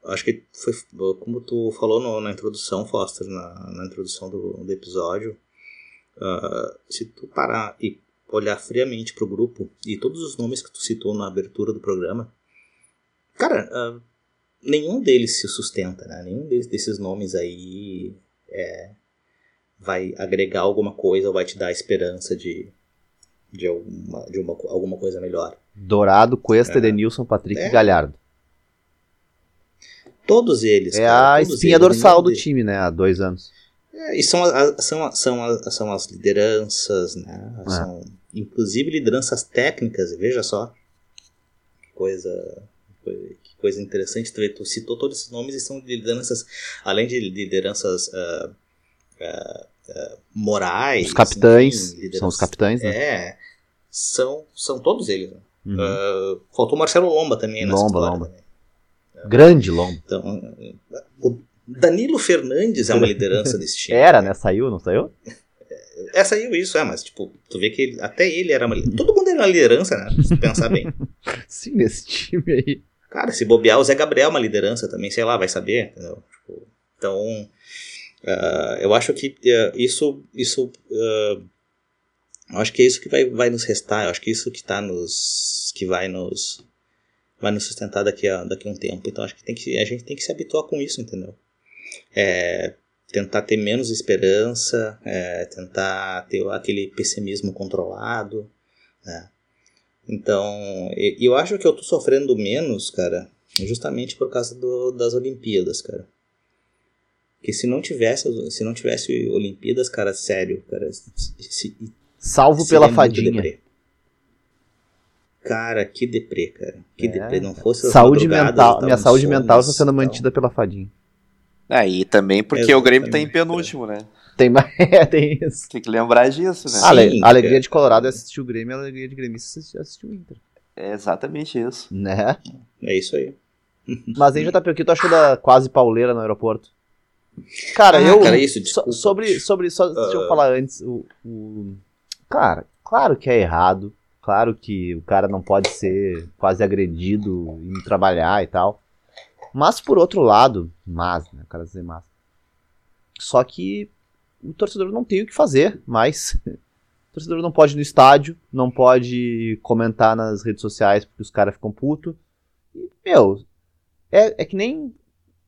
acho que foi como tu falou no, na introdução, Foster, na, na introdução do, do episódio. Uh, se tu parar e olhar friamente pro grupo e todos os nomes que tu citou na abertura do programa, cara, uh, nenhum deles se sustenta, né? Nenhum desses, desses nomes aí é, vai agregar alguma coisa ou vai te dar esperança de, de, alguma, de uma, alguma coisa melhor. Dourado, Cuesta, é. Edenilson, Patrick é. e Galhardo. Todos eles. É cara, a espinha eles, dorsal do time, né? Há dois anos. É, e são, a- são, a- são, a- são as lideranças, né? É. São, inclusive lideranças técnicas, veja só. Que coisa, coi- que coisa interessante. Tu, citou todos esses nomes e são lideranças, além de lideranças ah, ah, ah, morais. Os capitães. enfim, São lideranças- os capitães, né? É, são, são todos eles. né? Uhum. Faltou o Marcelo Lomba também nessa Lomba, Lomba. também. Grande Lombo. Então, o Danilo Fernandes é uma liderança desse <laughs> time. Era, né? Saiu, não saiu? É, saiu isso, é, mas tipo, tu vê que ele- até ele era uma liderança. Todo mundo era uma liderança, né? Se pensar bem. <laughs> Sim, nesse time aí. Cara, se bobear, o Zé Gabriel é uma liderança também, sei lá, vai saber, entendeu? Tipo, então, ah, eu acho que ah, isso, isso, ah, eu acho que é isso que vai, vai nos restar, eu acho que isso que tá nos, que vai nos, vai nos sustentar daqui a, daqui a um tempo. Então, acho que, tem que a gente tem que se habituar com isso, entendeu? É, tentar ter menos esperança, é, tentar ter aquele pessimismo controlado, né? Então, eu acho que eu tô sofrendo menos, cara, justamente por causa do- das Olimpíadas, cara. Porque se não tivesse, se não tivesse Olimpíadas, cara, sério, cara, se, se, Salvo pela fadinha. deprê. Cara, que deprê, cara. Que É. deprê. Não fosse as Saúde mental, minha saúde mental está sendo e tal. mantida pela fadinha. Ah, e também porque o Grêmio tá em penúltimo, né? Tem mais. <laughs> É, tem isso. Tem que lembrar disso, né? Sim. A ale- a alegria cara. de Colorado é assistir o Grêmio, a alegria de gremista é assistir- o Inter. É exatamente isso. Né? É isso aí. <laughs> Mas aí, JP, o que tu achou da quase pauleira no aeroporto? Cara, Ah, eu. cara, isso, so- sobre. sobre só, Deixa eu Ah. falar antes. O, o- Cara, claro que é errado. Claro que o cara não pode ser quase agredido indo trabalhar e tal. Mas por outro lado, mas, né? O cara dizer mas. Só que o torcedor não tem o que fazer mais. <laughs> O torcedor não pode ir no estádio, não pode comentar nas redes sociais porque os caras ficam putos. E, meu, é, é que nem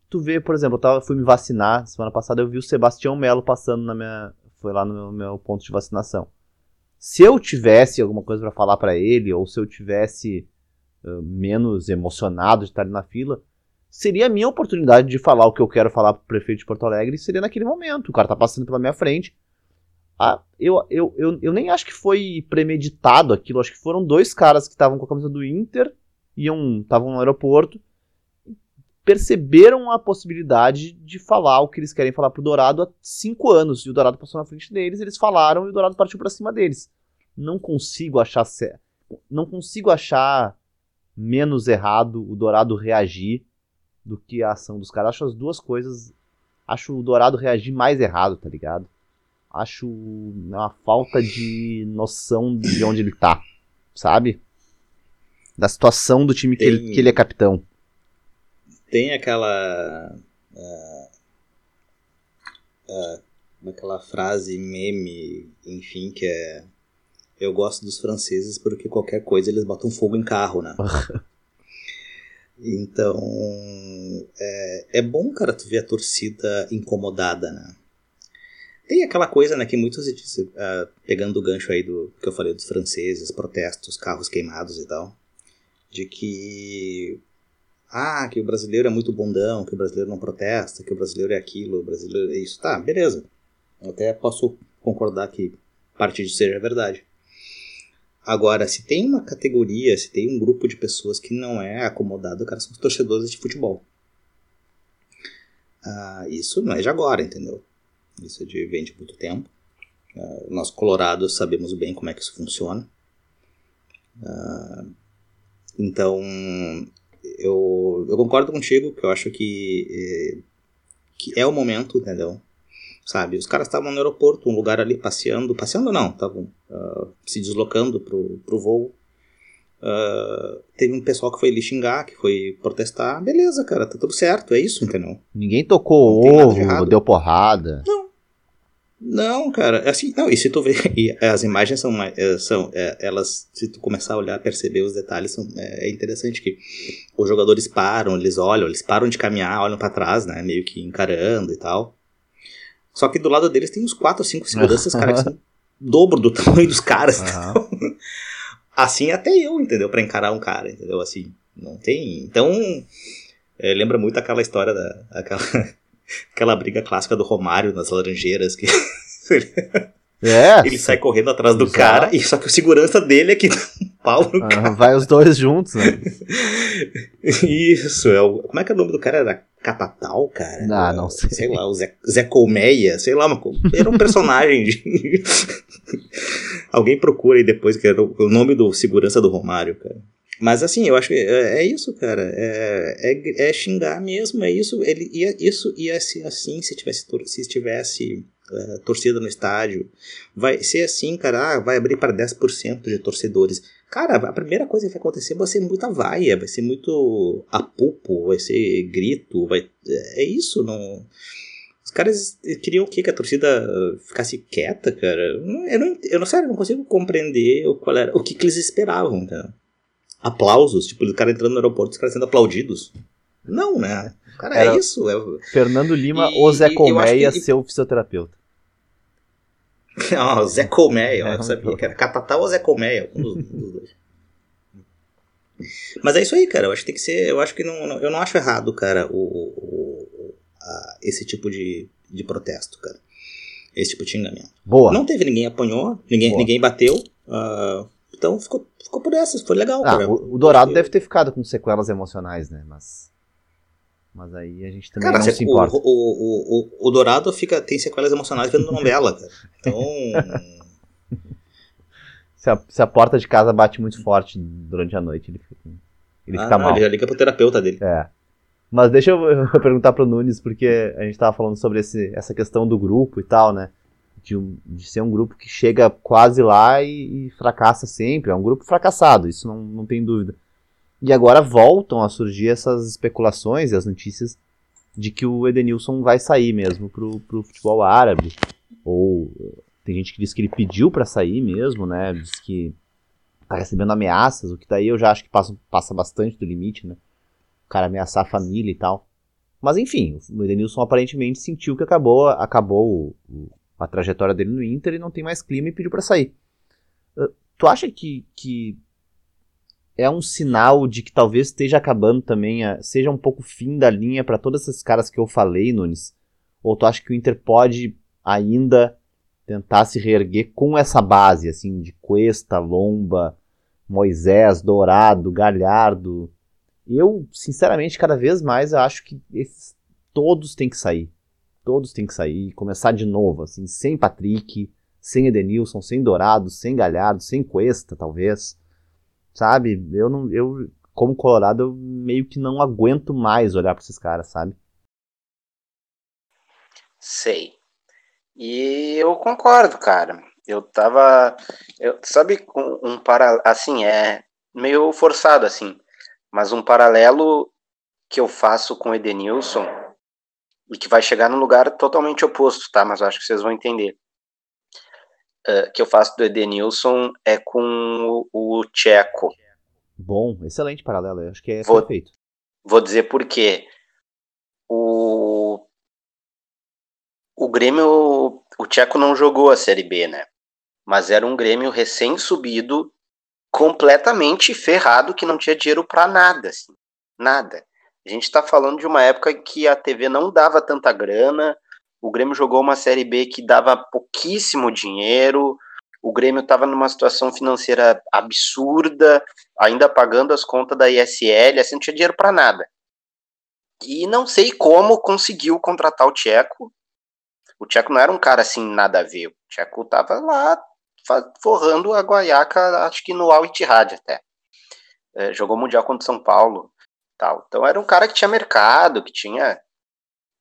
tu vê, por exemplo, eu tava, fui me vacinar semana passada, eu vi o Sebastião Melo passando na minha. Foi lá no meu, meu ponto de vacinação. Se eu tivesse alguma coisa pra falar pra ele, ou se eu tivesse ah, menos emocionado de estar ali na fila, seria a minha oportunidade de falar o que eu quero falar pro prefeito de Porto Alegre, seria naquele momento. O cara tá passando pela minha frente. Ah, eu, eu, eu, eu nem acho que foi premeditado aquilo, acho que foram dois caras que estavam com a camisa do Inter, iam estavam no aeroporto, perceberam a possibilidade de falar o que eles querem falar pro Dourado há cinco anos. E o Dourado passou na frente deles, eles falaram e o Dourado partiu pra cima deles. Não consigo achar cer- não consigo achar menos errado o Dourado reagir do que a ação dos caras. Acho as duas coisas. Acho o Dourado reagir mais errado, tá ligado? Acho uma falta de noção de onde ele tá, sabe? Da situação do time que, Tem- ele, que ele é capitão. Tem aquela. ah, ah, aquela frase, meme, enfim, que é. Eu gosto dos franceses porque qualquer coisa eles botam fogo em carro, né? <laughs> então. É, é bom, cara, tu ver a torcida incomodada, né? Tem aquela coisa, né, que muitos, uh, pegando o gancho aí do que eu falei dos franceses, protestos, carros queimados e tal, de que ah, que o brasileiro é muito bundão, que o brasileiro não protesta, que o brasileiro é aquilo, o brasileiro é isso. Tá, beleza. Eu até posso concordar que parte disso seja verdade. Agora, se tem uma categoria, se tem um grupo de pessoas que não é acomodado, cara, são os torcedores de futebol. Ah, isso não é de agora, entendeu? Isso é de, vem de muito tempo. Ah, nós, colorados, sabemos bem como é que isso funciona. Ah, então, eu, eu concordo contigo, que eu acho que, é, que é o momento, entendeu? Sabe, os caras estavam no aeroporto, um lugar ali passeando, passeando não, estavam uh, se deslocando pro, pro voo. Uh, teve um pessoal que foi lhe xingar, que foi protestar. Beleza, cara, tá tudo certo, é isso, entendeu? Ninguém tocou ovo, deu porrada. Não, não, cara, é assim, não, e se tu vê, <laughs> as imagens são, é, são é, elas, se tu começar a olhar, perceber os detalhes, são, é, é interessante que os jogadores param, eles olham, eles param de caminhar, olham para trás, né, meio que encarando e tal. Só que do lado deles tem uns 4 ou 5 seguranças, cara, que são <laughs> dobro do tamanho dos caras. Uhum. <laughs> assim até eu, entendeu? para encarar um cara, entendeu? Assim, não tem. Então, é, lembra muito aquela história da. Aquela, Aquela briga clássica do Romário nas Laranjeiras, que <laughs> é, ele sai correndo atrás do exato. cara, e só que o segurança dele é que pau no ah, cara. Vai os dois juntos, né? <laughs> Isso, é o, como é que é o nome do cara? Era Catatal, cara? Ah, não sei. Sei lá, o Zé, Zé Colmeia, sei lá, uma, era um personagem de... <laughs> Alguém procura aí depois, que era o nome do segurança do Romário, cara. Mas assim, eu acho que é, é isso, cara. É, é, é, xingar mesmo, é isso. Ele ia, isso ia ser assim se tivesse, se tivesse uh, torcida no estádio. Vai ser assim, cara. Ah, vai abrir para 10% de torcedores. Cara, a primeira coisa que vai acontecer vai ser muita vaia, vai ser muito apupo, vai ser grito, vai. É isso, não. Os caras queriam o quê? Que a torcida ficasse quieta, cara? Eu não, eu não, eu não, sério, consigo compreender o, qual era, o que, que eles esperavam, cara aplausos, tipo, o cara entrando no aeroporto, os caras sendo aplaudidos. Não, né? Cara, é Era é isso. É... Fernando Lima e, ou <laughs> Zé Colmeia, que... seu fisioterapeuta. Não, Zé Colmeia, eu sabia que era Catatá ou Zé Colmeia, um dos, dos, dois. Mas é isso aí, cara. Eu acho que tem que ser. Eu acho que não. não eu não acho errado, cara, o, o a, esse tipo de, de protesto, cara. Esse tipo de xingamento. Boa. Não teve ninguém apanhou, ninguém, ninguém bateu. Uh, então ficou, ficou por essas, foi legal. Ah, o, o, Dourado deve ter ficado com sequelas emocionais, né? Mas. Mas aí a gente também cara, não se importa. O, o, o, o, Dourado fica, tem sequelas emocionais vendo novela, cara. Então. <laughs> se, a, se a porta de casa bate muito forte durante a noite, ele fica, ele ah, fica mal. Ele já liga pro terapeuta dele. É. Mas deixa eu, <laughs> eu perguntar pro Nunes, porque a gente tava falando sobre esse, essa questão do grupo e tal, né? De, um, de ser um grupo que chega quase lá e, e, fracassa sempre. É um grupo fracassado, isso não, não tem dúvida. E agora voltam a surgir essas especulações e as notícias de que o Edenilson vai sair mesmo pro, pro futebol árabe. Ou tem gente que diz que ele pediu para sair mesmo, né? Diz que tá recebendo ameaças, o que daí eu já acho que passa, passa bastante do limite, né? O cara ameaçar a família e tal. Mas enfim, o Edenilson aparentemente sentiu que acabou, acabou o, a trajetória dele no Inter e não tem mais clima e pediu para sair. Uh, tu acha que, que é um sinal de que talvez esteja acabando também, a, seja um pouco fim da linha para todos esses caras que eu falei, Nunes? Ou tu acha que o Inter pode ainda tentar se reerguer com essa base, assim, de Cuesta, Lomba, Moisés, Dourado, Galhardo? Eu, sinceramente, cada vez mais acho que esses todos têm que sair todos têm que sair, começar de novo, assim, sem Patrick, sem Edenilson, sem Dourado, sem Galhardo, sem Cuesta, talvez. Sabe? Eu não eu como colorado eu meio que não aguento mais olhar para esses caras, sabe? Sei. E eu concordo, cara. Eu tava, eu, sabe, um, para assim, é meio forçado assim, mas um paralelo que eu faço com Edenilson e que vai chegar num lugar totalmente oposto, tá? Mas eu acho que vocês vão entender. Uh, que eu faço do Edenilson é com o, o Tcheco. Bom, excelente paralelo, eu acho que é Vou- perfeito. Vou dizer por quê. O, o Grêmio, o Tcheco não jogou a Série B, né? Mas era um Grêmio recém-subido, completamente ferrado, que não tinha dinheiro pra nada, assim. Nada. A gente tá falando de uma época que a TV não dava tanta grana, o Grêmio jogou uma Série B que dava pouquíssimo dinheiro, o Grêmio estava numa situação financeira absurda, ainda pagando as contas da ISL, assim, não tinha dinheiro para nada. E não sei como conseguiu contratar o Tcheco. O Tcheco não era um cara assim, nada a ver. O Tcheco tava lá forrando a guaiaca, acho que no Al Ittihad até. É, jogou Mundial contra São Paulo. Tal. Então era um cara que tinha mercado, que tinha.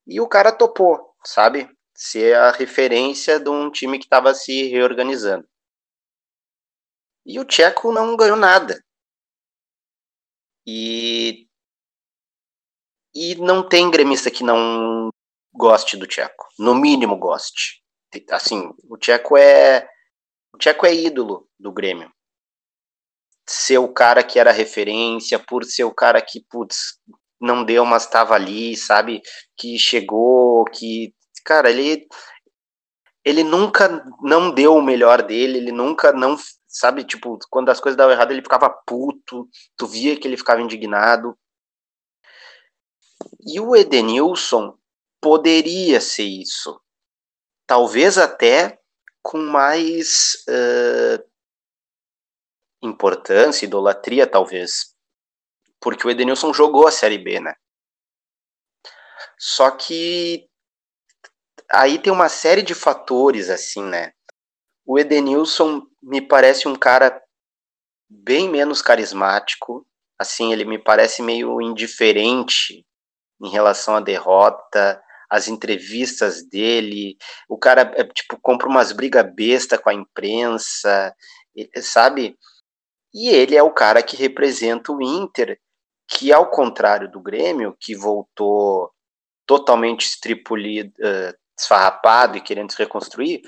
E o cara topou, sabe? Ser a referência de um time que estava se reorganizando. E o Tcheco não ganhou nada. E e não tem gremista que não goste do Tcheco. No mínimo goste. Assim, o Tcheco é o Tcheco é ídolo do Grêmio. Ser o cara que era referência, por ser o cara que, putz, não deu, mas estava ali, sabe? Que chegou, que. Cara, ele. Ele nunca não deu o melhor dele, ele nunca não. Sabe, tipo, quando as coisas davam errado, ele ficava puto, tu via que ele ficava indignado. E o Edenilson poderia ser isso. Talvez até com mais uh, importância, idolatria, talvez. Porque o Edenilson jogou a Série B, né? Só que aí tem uma série de fatores, assim, né? O Edenilson me parece um cara bem menos carismático. Assim, ele me parece meio indiferente em relação à derrota, as entrevistas dele, o cara é, tipo compra umas brigas besta com a imprensa, sabe? E ele é o cara que representa o Inter, que ao contrário do Grêmio, que voltou totalmente estripulido, uh, esfarrapado e querendo se reconstruir,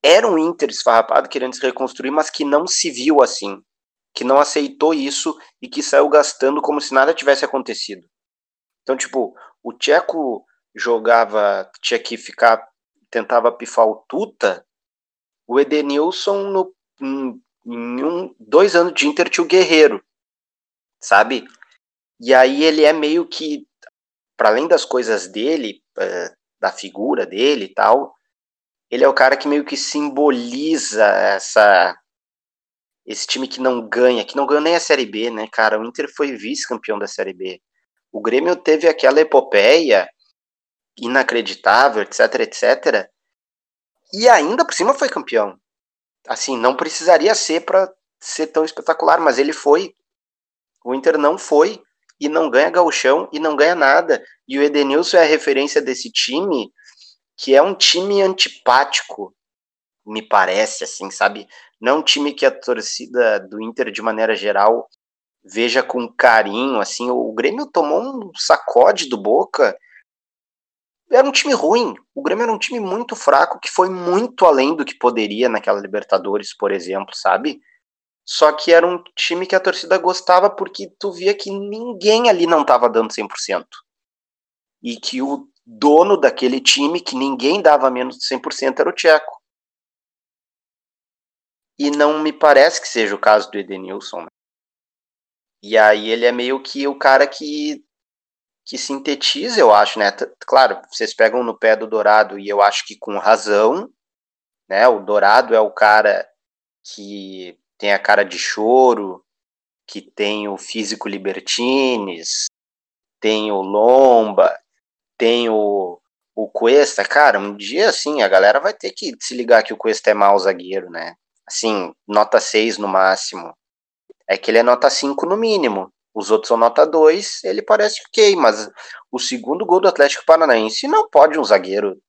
era um Inter esfarrapado querendo se reconstruir, mas que não se viu assim, que não aceitou isso e que saiu gastando como se nada tivesse acontecido. Então, tipo, o Tcheco jogava, tinha que ficar, tentava pifar o Tuta, o Edenilson, no, em, um, dois anos de Inter, tinha o Guerreiro, sabe? E aí ele é meio que, para além das coisas dele, uh, da figura dele e tal, ele é o cara que meio que simboliza essa esse time que não ganha, que não ganhou nem a Série B, né, cara? O Inter foi vice-campeão da Série B. O Grêmio teve aquela epopeia inacreditável, etc, etc. E ainda por cima foi campeão. Assim, não precisaria ser para ser tão espetacular, mas ele foi. O Inter não foi e não ganha gauchão e não ganha nada. E o Edenilson é a referência desse time, que é um time antipático, me parece, assim, sabe? Não um time que a torcida do Inter, de maneira geral, veja com carinho, assim, o Grêmio tomou um sacode do Boca, era um time ruim, o Grêmio era um time muito fraco, que foi muito além do que poderia naquela Libertadores, por exemplo, sabe? Só que era um time que a torcida gostava porque tu via que ninguém ali não estava dando 100%. E que o dono daquele time, que ninguém dava menos de 100%, era o Tcheco. E não me parece que seja o caso do Edenilson. Né? E aí ele é meio que o cara que, que sintetiza, eu acho, né? Claro, vocês pegam no pé do Dourado e eu acho que com razão, né? O Dourado é o cara que tem a cara de choro, que tem o físico libertines, tem o Lomba, tem o, o Cuesta. Cara, um dia, assim, a galera vai ter que se ligar que o Cuesta é mau zagueiro, né? Assim, nota 6 no máximo é que ele é nota 5 no mínimo. Os outros são nota 2, ele parece ok, mas o segundo gol do Atlético Paranaense não pode um zagueiro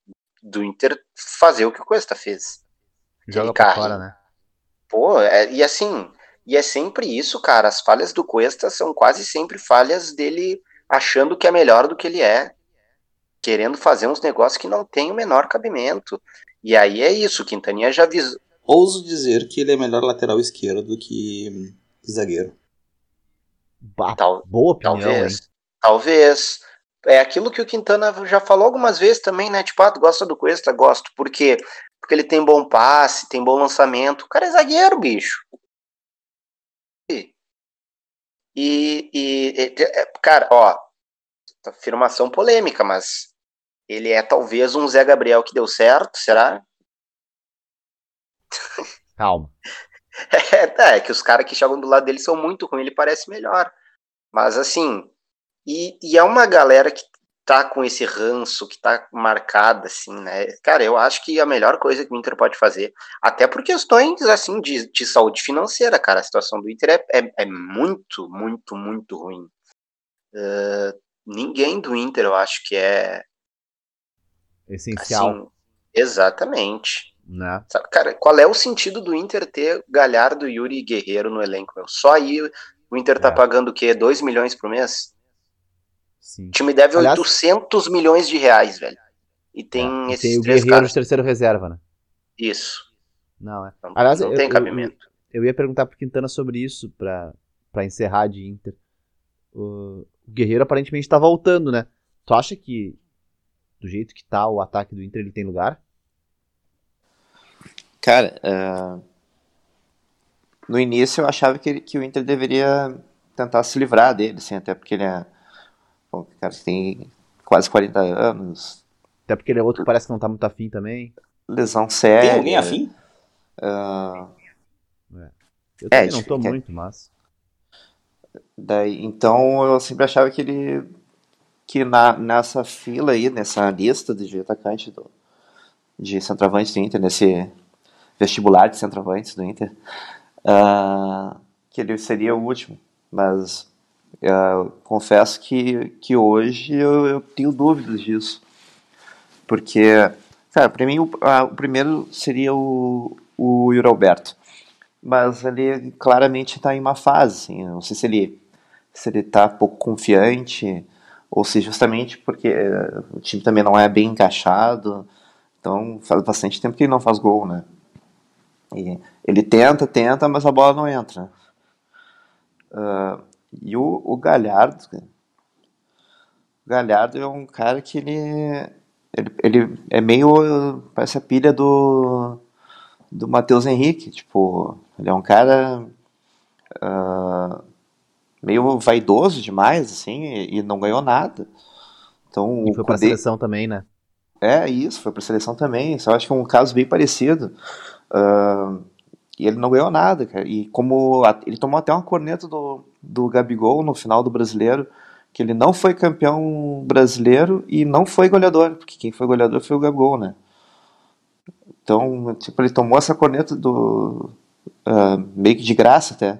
do Inter fazer o que o Cuesta fez. Joga pra fora, né? Pô, é, e assim, e é sempre isso, cara. As falhas do Cuesta são quase sempre falhas dele achando que é melhor do que ele é. querendo fazer uns negócios que não tem o menor cabimento. E aí é isso, o Quintaninha já avisou. Ouso dizer que ele é melhor lateral esquerdo do que zagueiro. Tal- boa opinião, Talvez. hein? Talvez. É aquilo que o Quintana já falou algumas vezes também, né? Tipo, ah, tu gosta do Cuesta? Gosto. Por quê? Porque ele tem bom passe, tem bom lançamento. O cara é zagueiro, bicho. E, e, e- é, cara, ó, afirmação polêmica, mas ele é talvez um Zé Gabriel que deu certo, será? Calma. <laughs> <laughs> É, é que os caras que jogam do lado dele são muito ruins, ele parece melhor. Mas assim, e, e é uma galera que tá com esse ranço, que tá marcada, assim, né? Cara, eu acho que a melhor coisa que o Inter pode fazer, até por questões, assim, de, de saúde financeira, cara, a situação do Inter é, é, é muito, muito, muito ruim. Uh, ninguém do Inter, eu acho que é, Essencial, assim, exatamente. Né? Sabe, cara, qual é o sentido do Inter ter Galhardo, Yuri e Guerreiro no elenco? Meu? Só aí o Inter tá É. pagando o quê? 2 milhões por mês? Sim. O time deve Aliás- 800 milhões de reais, velho. E tem É, e esses tem o três Guerreiro caras. de terceiro reserva, né? Isso. Não, é. Não, Aliás, não eu- tem eu- cabimento. Eu ia perguntar pro Quintana sobre isso pra, pra encerrar de Inter. O o Guerreiro aparentemente tá voltando, né? Tu acha que do jeito que tá o ataque do Inter ele tem lugar? Cara, é, no início eu achava que, que o Inter deveria tentar se livrar dele, assim, até porque ele é. Bom, cara, tem quase 40 anos, Até porque ele é outro que parece que não tá muito afim também. lesão séria. Tem alguém afim? Eu É, também não tô que- muito, mas. Daí, então eu sempre achava que ele que na, nessa fila aí, nessa lista de atacante do, de centroavantes do Inter, nesse vestibular de centroavantes do Inter, ah, que ele seria o último. Mas ah, confesso que, que hoje eu, eu tenho dúvidas disso. Porque, cara, pra mim o, ah, o primeiro seria o, o Yuri Alberto mas ele claramente está em uma fase, assim, não sei se ele se ele está pouco confiante ou se justamente porque eh, o time também não é bem encaixado, então faz bastante tempo que ele não faz gol, né? E ele tenta, tenta, mas a bola não entra. Ah, e o, o Galhardo, o Galhardo é um cara que ele, ele, ele é meio parece a pilha do do Matheus Henrique, tipo, ele é um cara ah, meio vaidoso demais, assim, e, e não ganhou nada. Então, E foi pra Kudê- seleção também, né? é isso, foi pra seleção também. Eu acho que é um caso bem parecido. Ah, e ele não ganhou nada, cara. E como a- ele tomou até uma corneta do, do Gabigol no final do brasileiro, que ele não foi campeão brasileiro e não foi goleador, porque quem foi goleador foi o Gabigol, né? Então, tipo, ele tomou essa corneta do ah, meio que de graça até.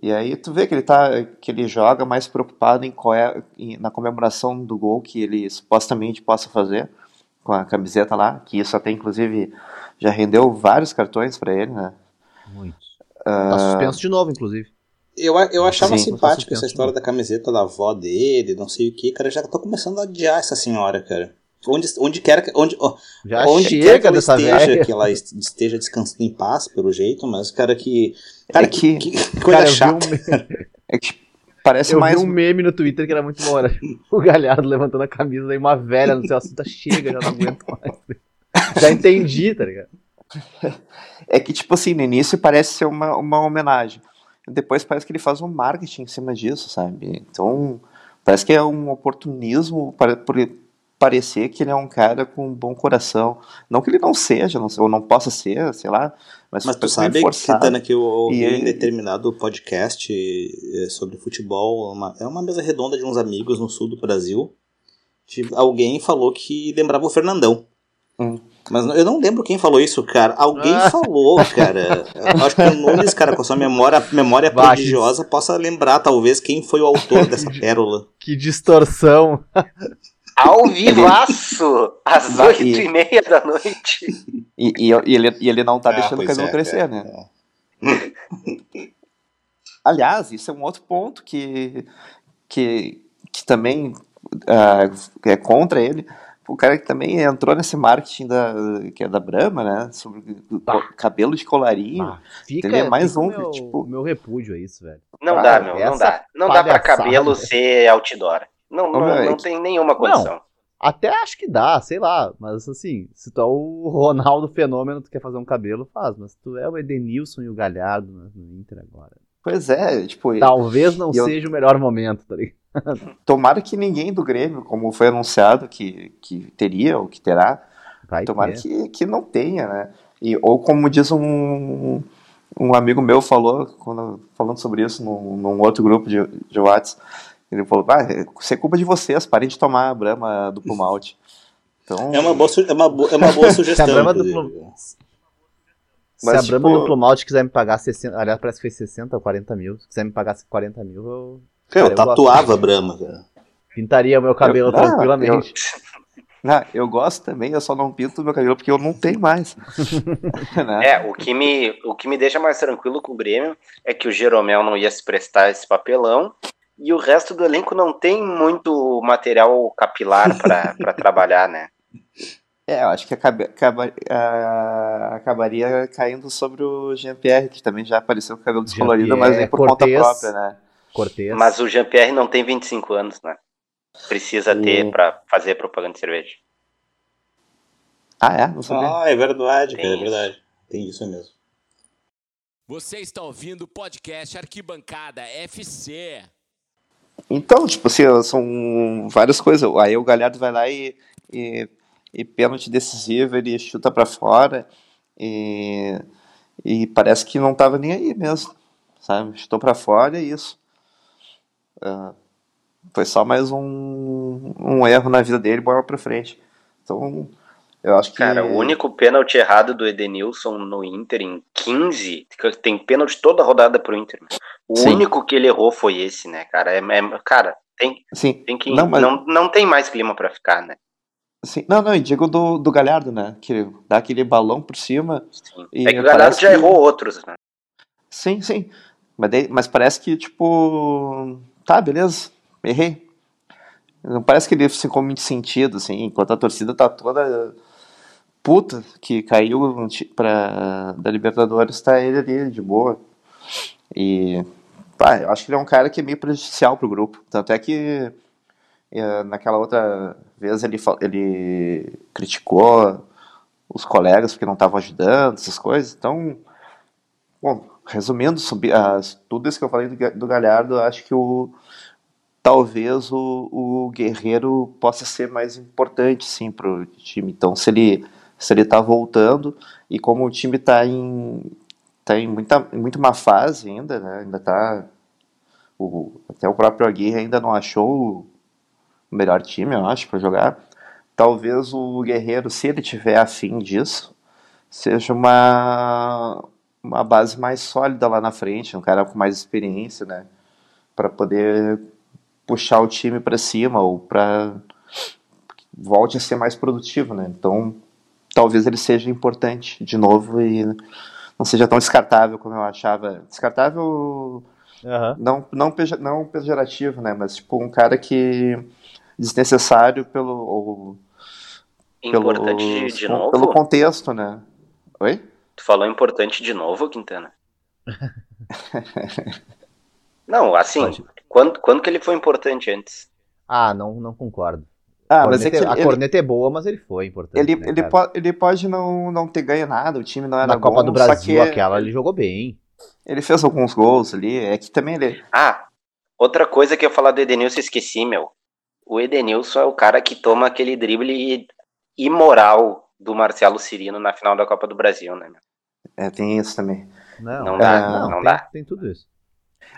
E aí tu vê que ele tá que ele joga mais preocupado em, é- em- na comemoração do gol que ele supostamente possa fazer com a camiseta lá, que isso até inclusive já rendeu vários cartões pra ele, né? Muitos. Tá Ah. suspenso de novo, inclusive. Eu, eu achava Sim, simpático você essa história da camiseta da avó dele, não sei o que, cara. Eu já tô começando a odiar essa senhora, cara. Onde, onde quer que. Onde, Já onde quer que ela dessa esteja, velha. que ela est- esteja descansando em paz, pelo jeito, mas, cara, que. Cara, É que- que, que coisa Cara, eu vi, chata. um, me- <laughs> É que parece eu vi mais um meme no Twitter que era muito bom. Era o Galhardo levantando a camisa e uma velha no seu assunto. Chega, já não aguento mais. <laughs> Já entendi, tá ligado? <laughs> É que, tipo assim, no início parece ser uma, uma homenagem. Depois parece que ele faz um marketing em cima disso, sabe? Então, parece que é um oportunismo para, por parecer que ele é um cara com um bom coração. Não que ele não seja, não, ou não possa ser, sei lá. Mas, Mas tu sabe, que eu ouvi E em ele- determinado podcast eh, sobre futebol, uma- é uma mesa redonda de uns amigos no sul do Brasil. Tive- alguém falou que lembrava o Fernandão. Hum. Mas eu não lembro quem falou isso, cara. Alguém Ah. falou, cara. Eu acho que o Nunes, cara, com a sua memória, memória prodigiosa, possa lembrar, talvez, quem foi o autor <laughs> dessa pérola. Que distorção. <laughs> Ao vivaço! Às oito e- e meia da noite. E, e- e ele, e ele não tá Ah, deixando o cabelo é, crescer, é, né? é. Aliás, isso é um outro ponto que, que, que também uh, é contra ele. O cara que também entrou nesse marketing da, que é da Brahma, né? Sobre tá. cabelo de colarinho. Ah, fica, é mais um. Meu, tipo... meu repúdio a isso, velho. Não dá, meu, não dá. Não dá pra cabelo ser outdoor. Não, não, não, não tem nenhuma condição. Não. Até acho que dá, sei lá. Mas assim, se tu é o <laughs> Ronaldo Fenômeno, tu quer fazer um cabelo, faz. Mas tu é o Edenilson e o Galhardo né, no Inter agora. Pois é, tipo. Talvez não seja eu... o melhor momento, tá ligado? <laughs> Tomara que ninguém do Grêmio, como foi anunciado que, que teria ou que terá, Vai tomara que, que não tenha, né? E, ou como diz um, um amigo meu falou, quando, falando sobre isso num, num outro grupo de, de WhatsApp, ele falou, ah, isso é culpa de vocês, parem de tomar a Brahma do <laughs> Malte. Então... É, uma boa, é, uma boa, é uma boa sugestão. Se a Brahma duplo... Se a Brahma tipo... duplo malte quiser me pagar 60, aliás, parece que foi 60 ou 40 mil, se quiser me pagar 40 mil, eu eu, eu tatuava gosto. Brahma, cara. Pintaria o meu cabelo eu, tranquilamente. Eu, ah, eu gosto também, eu só não pinto meu cabelo porque eu não tenho mais. <laughs> né? É, o que, me, o que me deixa mais tranquilo com o Grêmio é que o Jeromel não ia se prestar esse papelão e o resto do elenco não tem muito material capilar para <laughs> trabalhar, né? É, eu acho que acaba, acaba, uh, acabaria caindo sobre o Jean-Pierre, que também já apareceu com o cabelo descolorido, mas nem por Cortez, conta própria, né? Cortez. Mas o Jean-Pierre não tem 25 anos, né? Precisa o... ter para fazer propaganda de cerveja. Ah, é? Não sabia. Ah, é verdade, cara, é verdade. Tem isso mesmo. Você está ouvindo o podcast Arquibancada FC. Então, tipo assim, são várias coisas. Aí o Galhardo vai lá e, e, e pênalti decisivo, ele chuta para fora e, e parece que não tava nem aí mesmo, sabe? Chutou para fora e é isso. Uh, foi só mais um, um erro na vida dele, bola pra frente. Então, eu acho que. Cara, o único pênalti errado do Edenilson no Inter em 15, tem pênalti toda rodada pro Inter. O Sim. único que ele errou foi esse, né, cara? É, é cara, tem, Sim. tem que. Não, mas... não, não tem mais clima para ficar, né? Sim. Não, não, e digo do, do Galhardo, né? Que dá aquele balão por cima. Sim. E é que o Galhardo já que... errou outros, né? Sim, sim. Mas, de, mas parece que, tipo, tá, beleza, errei. Não parece que ele ficou muito sentido, assim, enquanto a torcida tá toda puta que caiu pra, da Libertadores, tá ele ali de boa. E pá, eu acho que ele é um cara que é meio prejudicial pro grupo. Tanto é que é, naquela outra vez ele, ele criticou os colegas porque não estavam ajudando, essas coisas. Então, bom, resumindo, subi, as, tudo isso que eu falei do, do Galhardo, acho que o talvez o, o Guerreiro possa ser mais importante sim para o time. Então, se ele se ele está voltando e como o time está em tá em muita muito má fase ainda, né? Ainda tá o, até o próprio Aguirre ainda não achou o melhor time, eu acho, para jogar. Talvez o Guerreiro, se ele tiver afim disso, seja uma uma base mais sólida lá na frente, um cara com mais experiência, né? Para poder puxar o time para cima ou para volte a ser mais produtivo, né? Então, talvez ele seja importante de novo e não seja tão descartável como eu achava. Descartável uhum. não não não pejorativo, né? Mas tipo um cara que desnecessário pelo ou, importante pelo, de, de novo. Pelo contexto, né? Oi? Tu falou importante de novo, Quintana? <laughs> não, assim, Pode. quando, quando que ele foi importante antes? Ah, não, não concordo. Ah, mas é que a ele, corneta é boa, mas ele foi importante. Ele, né, ele, po ele pode não, não ter ganho nada, o time não era Na Copa do Brasil, aquela, ele jogou bem. Ele fez alguns gols ali, é que também ele... Ah, outra coisa que eu falar do Edenilson, esqueci, meu. O Edenilson é o cara que toma aquele drible imoral do Marcelo Cirino na final da Copa do Brasil, né, meu? É, tem isso também. Não, não dá, é, não, não tem, dá. Tem tudo isso.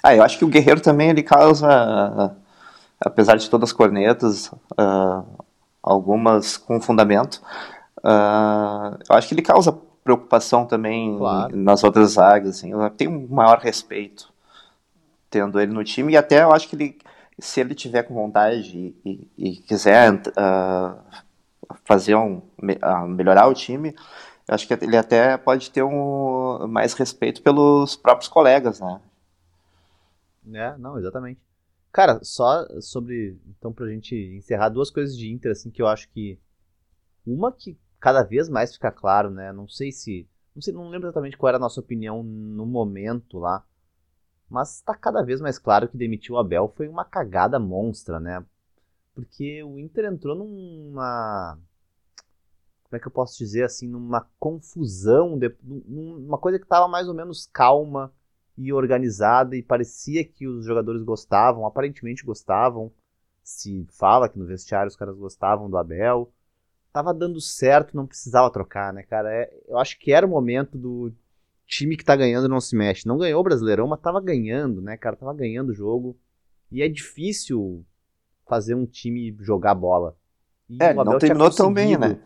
Ah, eu acho que o Guerreiro também ele causa, apesar de todas as cornetas, uh, algumas com fundamento, uh, eu acho que ele causa preocupação também claro. nas outras zagas. Assim, eu tenho um maior respeito tendo ele no time e até eu acho que ele, se ele tiver com vontade e, e, e quiser uh, fazer um, melhorar o time, acho que ele até pode ter um mais respeito pelos próprios colegas, né? É, não, exatamente. Cara, só sobre. Então, pra gente encerrar, duas coisas de Inter, assim, que eu acho que. Uma que cada vez mais fica claro, né? Não sei se. Não sei, não lembro exatamente qual era a nossa opinião no momento lá. Mas está cada vez mais claro que demitir o Abel foi uma cagada monstra, né? Porque o Inter entrou numa. Como é que eu posso dizer assim? Numa confusão, de, numa coisa que estava mais ou menos calma e organizada e parecia que os jogadores gostavam, aparentemente gostavam. Se fala que no vestiário os caras gostavam do Abel. Tava dando certo, não precisava trocar, né, cara? É, eu acho que era o momento do time que tá ganhando não se mexe. Não ganhou o Brasileirão, mas tava ganhando, né, cara? Tava ganhando o jogo. E é difícil fazer um time jogar bola. E é, não terminou tão bem, né?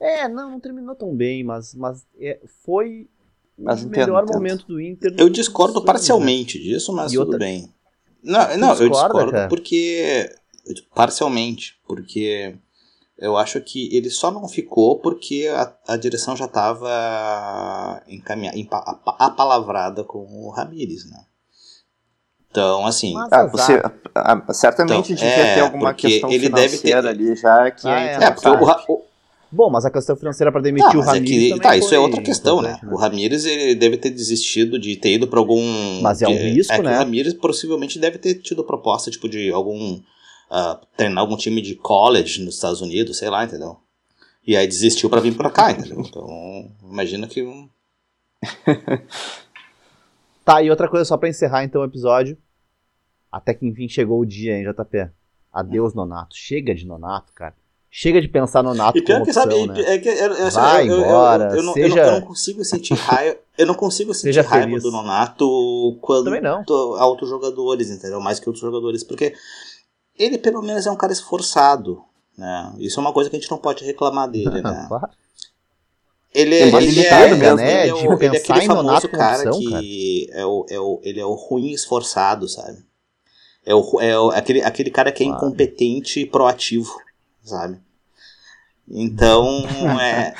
É, não, não terminou tão bem, mas, mas é, foi mas o entendo, melhor entendo. momento do Inter. Eu discordo parcialmente né? disso, mas e tudo outra... bem. Não, não discorda, eu discordo cara? porque. Parcialmente, porque eu acho que ele só não ficou porque a, a direção já estava encaminhada, apalavrada com o Ramires, né? Então, assim. Ah, você, certamente então, devia é, ter alguma questão ele deve ter... ali já que ah, é, é porque o, o, Bom, mas a questão financeira para demitir não, o Ramires. É que, tá, isso é outra questão, né? né? O Ramires ele deve ter desistido de ter ido para algum. Mas é um risco, é né? o Ramires possivelmente deve ter tido proposta tipo de algum. Uh, treinar algum time de college nos Estados Unidos, sei lá, entendeu? E aí desistiu para vir para cá, entendeu? <laughs> Então, imagina que. <laughs> tá, e outra coisa só para encerrar então o episódio. Até que enfim chegou o dia, hein, JP? Adeus, Nonato. Chega de Nonato, cara. Chega de pensar no Nato e pior como que, opção, sabe, né? é que eu, eu, Vai eu, embora, eu, não, seja... eu, não, consigo sentir raiva. Eu não consigo sentir raiva do Nonato quando não. outros jogadores, entendeu? Mais que outros jogadores, porque ele pelo menos é um cara esforçado, né? Isso é uma coisa que a gente não pode reclamar dele, <laughs> né? claro. Ele, é, ele, é, ele, é, né? ele, é, o, ele é aquele famoso cara opção, que cara. É, o, é, o, ele é o ruim esforçado, sabe? É, o, é o, aquele, aquele cara que é claro. incompetente e proativo, sabe? Então, <laughs> é.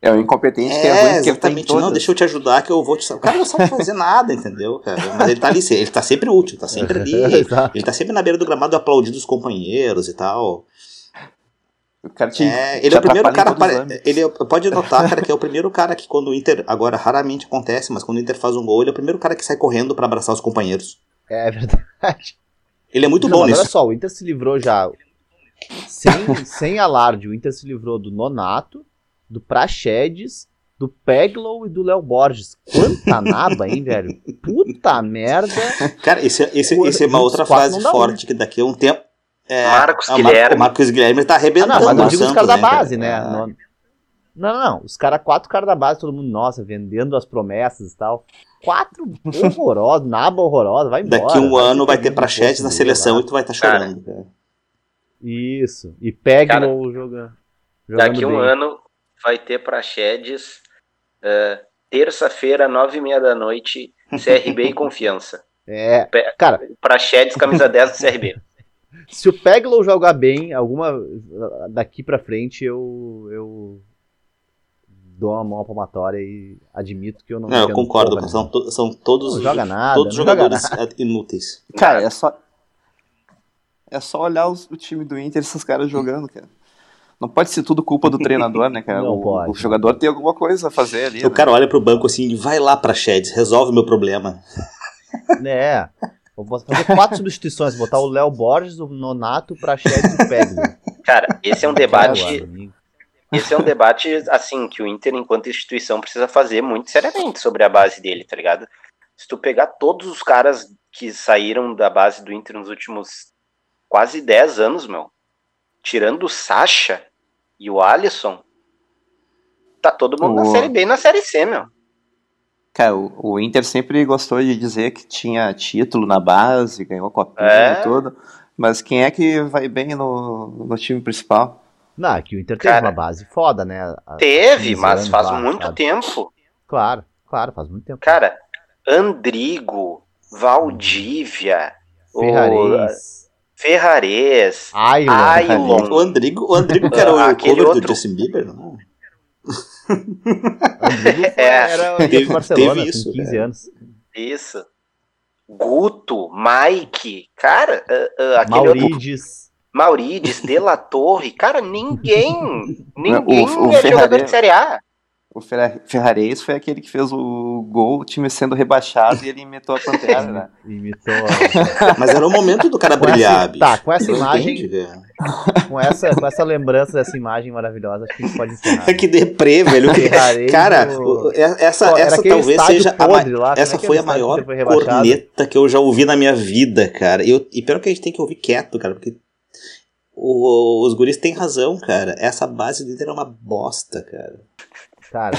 É o incompetente é, que é ruim, exatamente. Não, deixa eu te ajudar que eu vou te. O cara não sabe fazer nada, entendeu, cara? Mas ele tá ali, ele tá sempre útil, tá sempre ali. <laughs> ele tá sempre na beira do gramado aplaudindo os companheiros e tal. O cara te, é, ele é o primeiro cara. Ele é, pode notar, cara, que é o primeiro cara que quando o Inter. Agora raramente acontece, mas quando o Inter faz um gol, ele é o primeiro cara que sai correndo para abraçar os companheiros. É verdade. Ele é muito não, bom nisso. Olha só, o Inter se livrou já sem, sem alarde, o Inter se livrou do Nonato, do Praxedes, do Peglow e do Léo Borges. Quanta naba, hein, velho? Puta merda. Cara, esse, esse, esse é uma outra frase forte, que daqui a um tempo. É, Marcos Guilherme. O Marcos Guilherme tá arrebentando. Ah, não, mas não digo os caras da né, base, né? É. Não, não, não. Os caras, quatro caras da base, todo mundo, nossa, vendendo as promessas e tal. Quatro horrorosos, naba horrorosa, vai embora. Daqui um ano vai ter praxedes na seleção lá. e tu vai estar tá chorando. Cara. Isso. E pega Cara, o joga, Daqui um bem. ano vai ter Praxedes, uh, terça-feira, nove e meia da noite, CRB e Confiança. <laughs> É, cara. Praxedes, camisa <laughs> 10 do CRB. Se o Peglow jogar bem, alguma daqui pra frente eu, eu dou uma mão palmatória e admito que eu não. Não, eu concordo, são, to, são todos, não joga nada, todos jogadores nada. inúteis. Cara, é só, é só olhar os, o time do Inter, esses caras jogando, cara. Não pode ser tudo culpa do treinador, né, cara? <laughs> Não o, pode. o jogador tem alguma coisa a fazer ali. O né? cara olha pro banco assim, vai lá pra Sheds, resolve o meu problema. É. Vou fazer quatro <laughs> substituições, botar o Léo Borges, o Nonato, pra Sheds e o Peglo. Cara, esse é um debate. Esse é um debate, assim, que o Inter, enquanto instituição, precisa fazer muito seriamente sobre a base dele, tá ligado? Se tu pegar todos os caras que saíram da base do Inter nos últimos quase 10 anos, meu. Tirando o Sacha e o Alisson, tá todo mundo o... na Série B e na Série C, meu. Cara, o, o, Inter sempre gostou de dizer que tinha título na base, ganhou copinha é. e tudo. Mas quem é que vai bem no, no time principal? Não, é que o Inter teve Cara, uma base foda, né? Teve, mas faz lá, muito sabe? tempo. Claro, claro, faz muito tempo. Cara, Andrigo, Valdívia, Ferraris. Ferrares, Ailon. O Andrigo, o Andrigo que era o <laughs> Aquele cover outro. do Justin Bieber, não? <laughs> É, era o teve, Barcelona, teve isso, 15 é. anos. Isso. Guto, Mike, cara, uh, uh, aquele outro Maurides. Maurides, De La Torre, cara, ninguém, <laughs> ninguém O- o é jogador Ferrari- de Série A. O Ferra- Ferrarese foi aquele que fez o gol, o time sendo rebaixado e ele imitou a Pantera, né? <laughs> Imitou. a- Mas era o momento do cara Com brilhar, essa- bicho. tá, com essa imagem- com, essa, com essa lembrança dessa imagem maravilhosa, acho que a gente pode encerrar. <laughs> que deprê, velho. <laughs> Cara, o- essa, Pô, essa talvez seja a, lá, é essa que foi a maior que foi corneta que eu já ouvi na minha vida, cara. E, eu, e pior que a gente tem que ouvir quieto, cara, porque o- os guris têm razão, cara. Essa base do Inter é uma bosta, cara. Cara,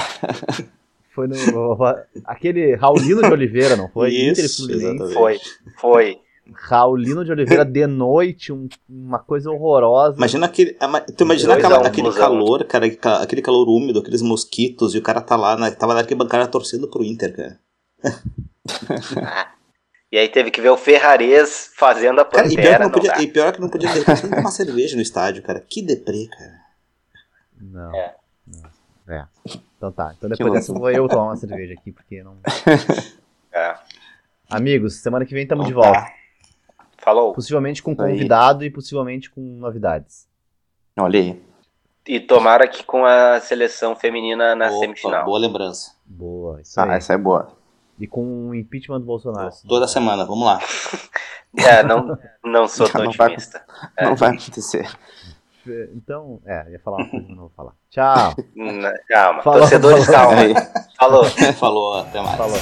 foi no. Aquele Raulino de Oliveira, não foi? Inter Isso. Foi, foi. Raulino de Oliveira de noite, um- uma coisa horrorosa. Imagina aquele. ma- Tu imagina aquela- um, aquele calor, cara, aquele calor úmido, aqueles mosquitos, e o cara tá lá, na, tava na arquibancada torcendo pro Inter, cara. <laughs> E aí teve que ver o Ferrarez fazendo a Cara, e pior, que Pantera, não não podia, dá. e pior que não podia nem tomar cerveja no estádio, cara. Que deprê, cara. Não. É. É. Então tá. Então depois dessa vou eu tomar uma cerveja aqui, porque não. <laughs> É. Amigos, semana que vem estamos de Então volta. tá. Falou. Possivelmente com aí. convidado e possivelmente com novidades. Olha aí. E tomara que com a seleção feminina na Opa, semifinal. Boa lembrança. Boa, isso aí. Ah, essa é boa. E com o impeachment do Bolsonaro. Toda semana, vamos lá. <laughs> É, não, não sou tão vai- otimista. <laughs> É. Não vai acontecer. Então, é, ia falar uma coisa, mas não vou falar. Tchau. <laughs> N- Calma, Falou, torcedores, falou. calma. Aí. <laughs> Falou. <laughs> Falou, até mais. Falou.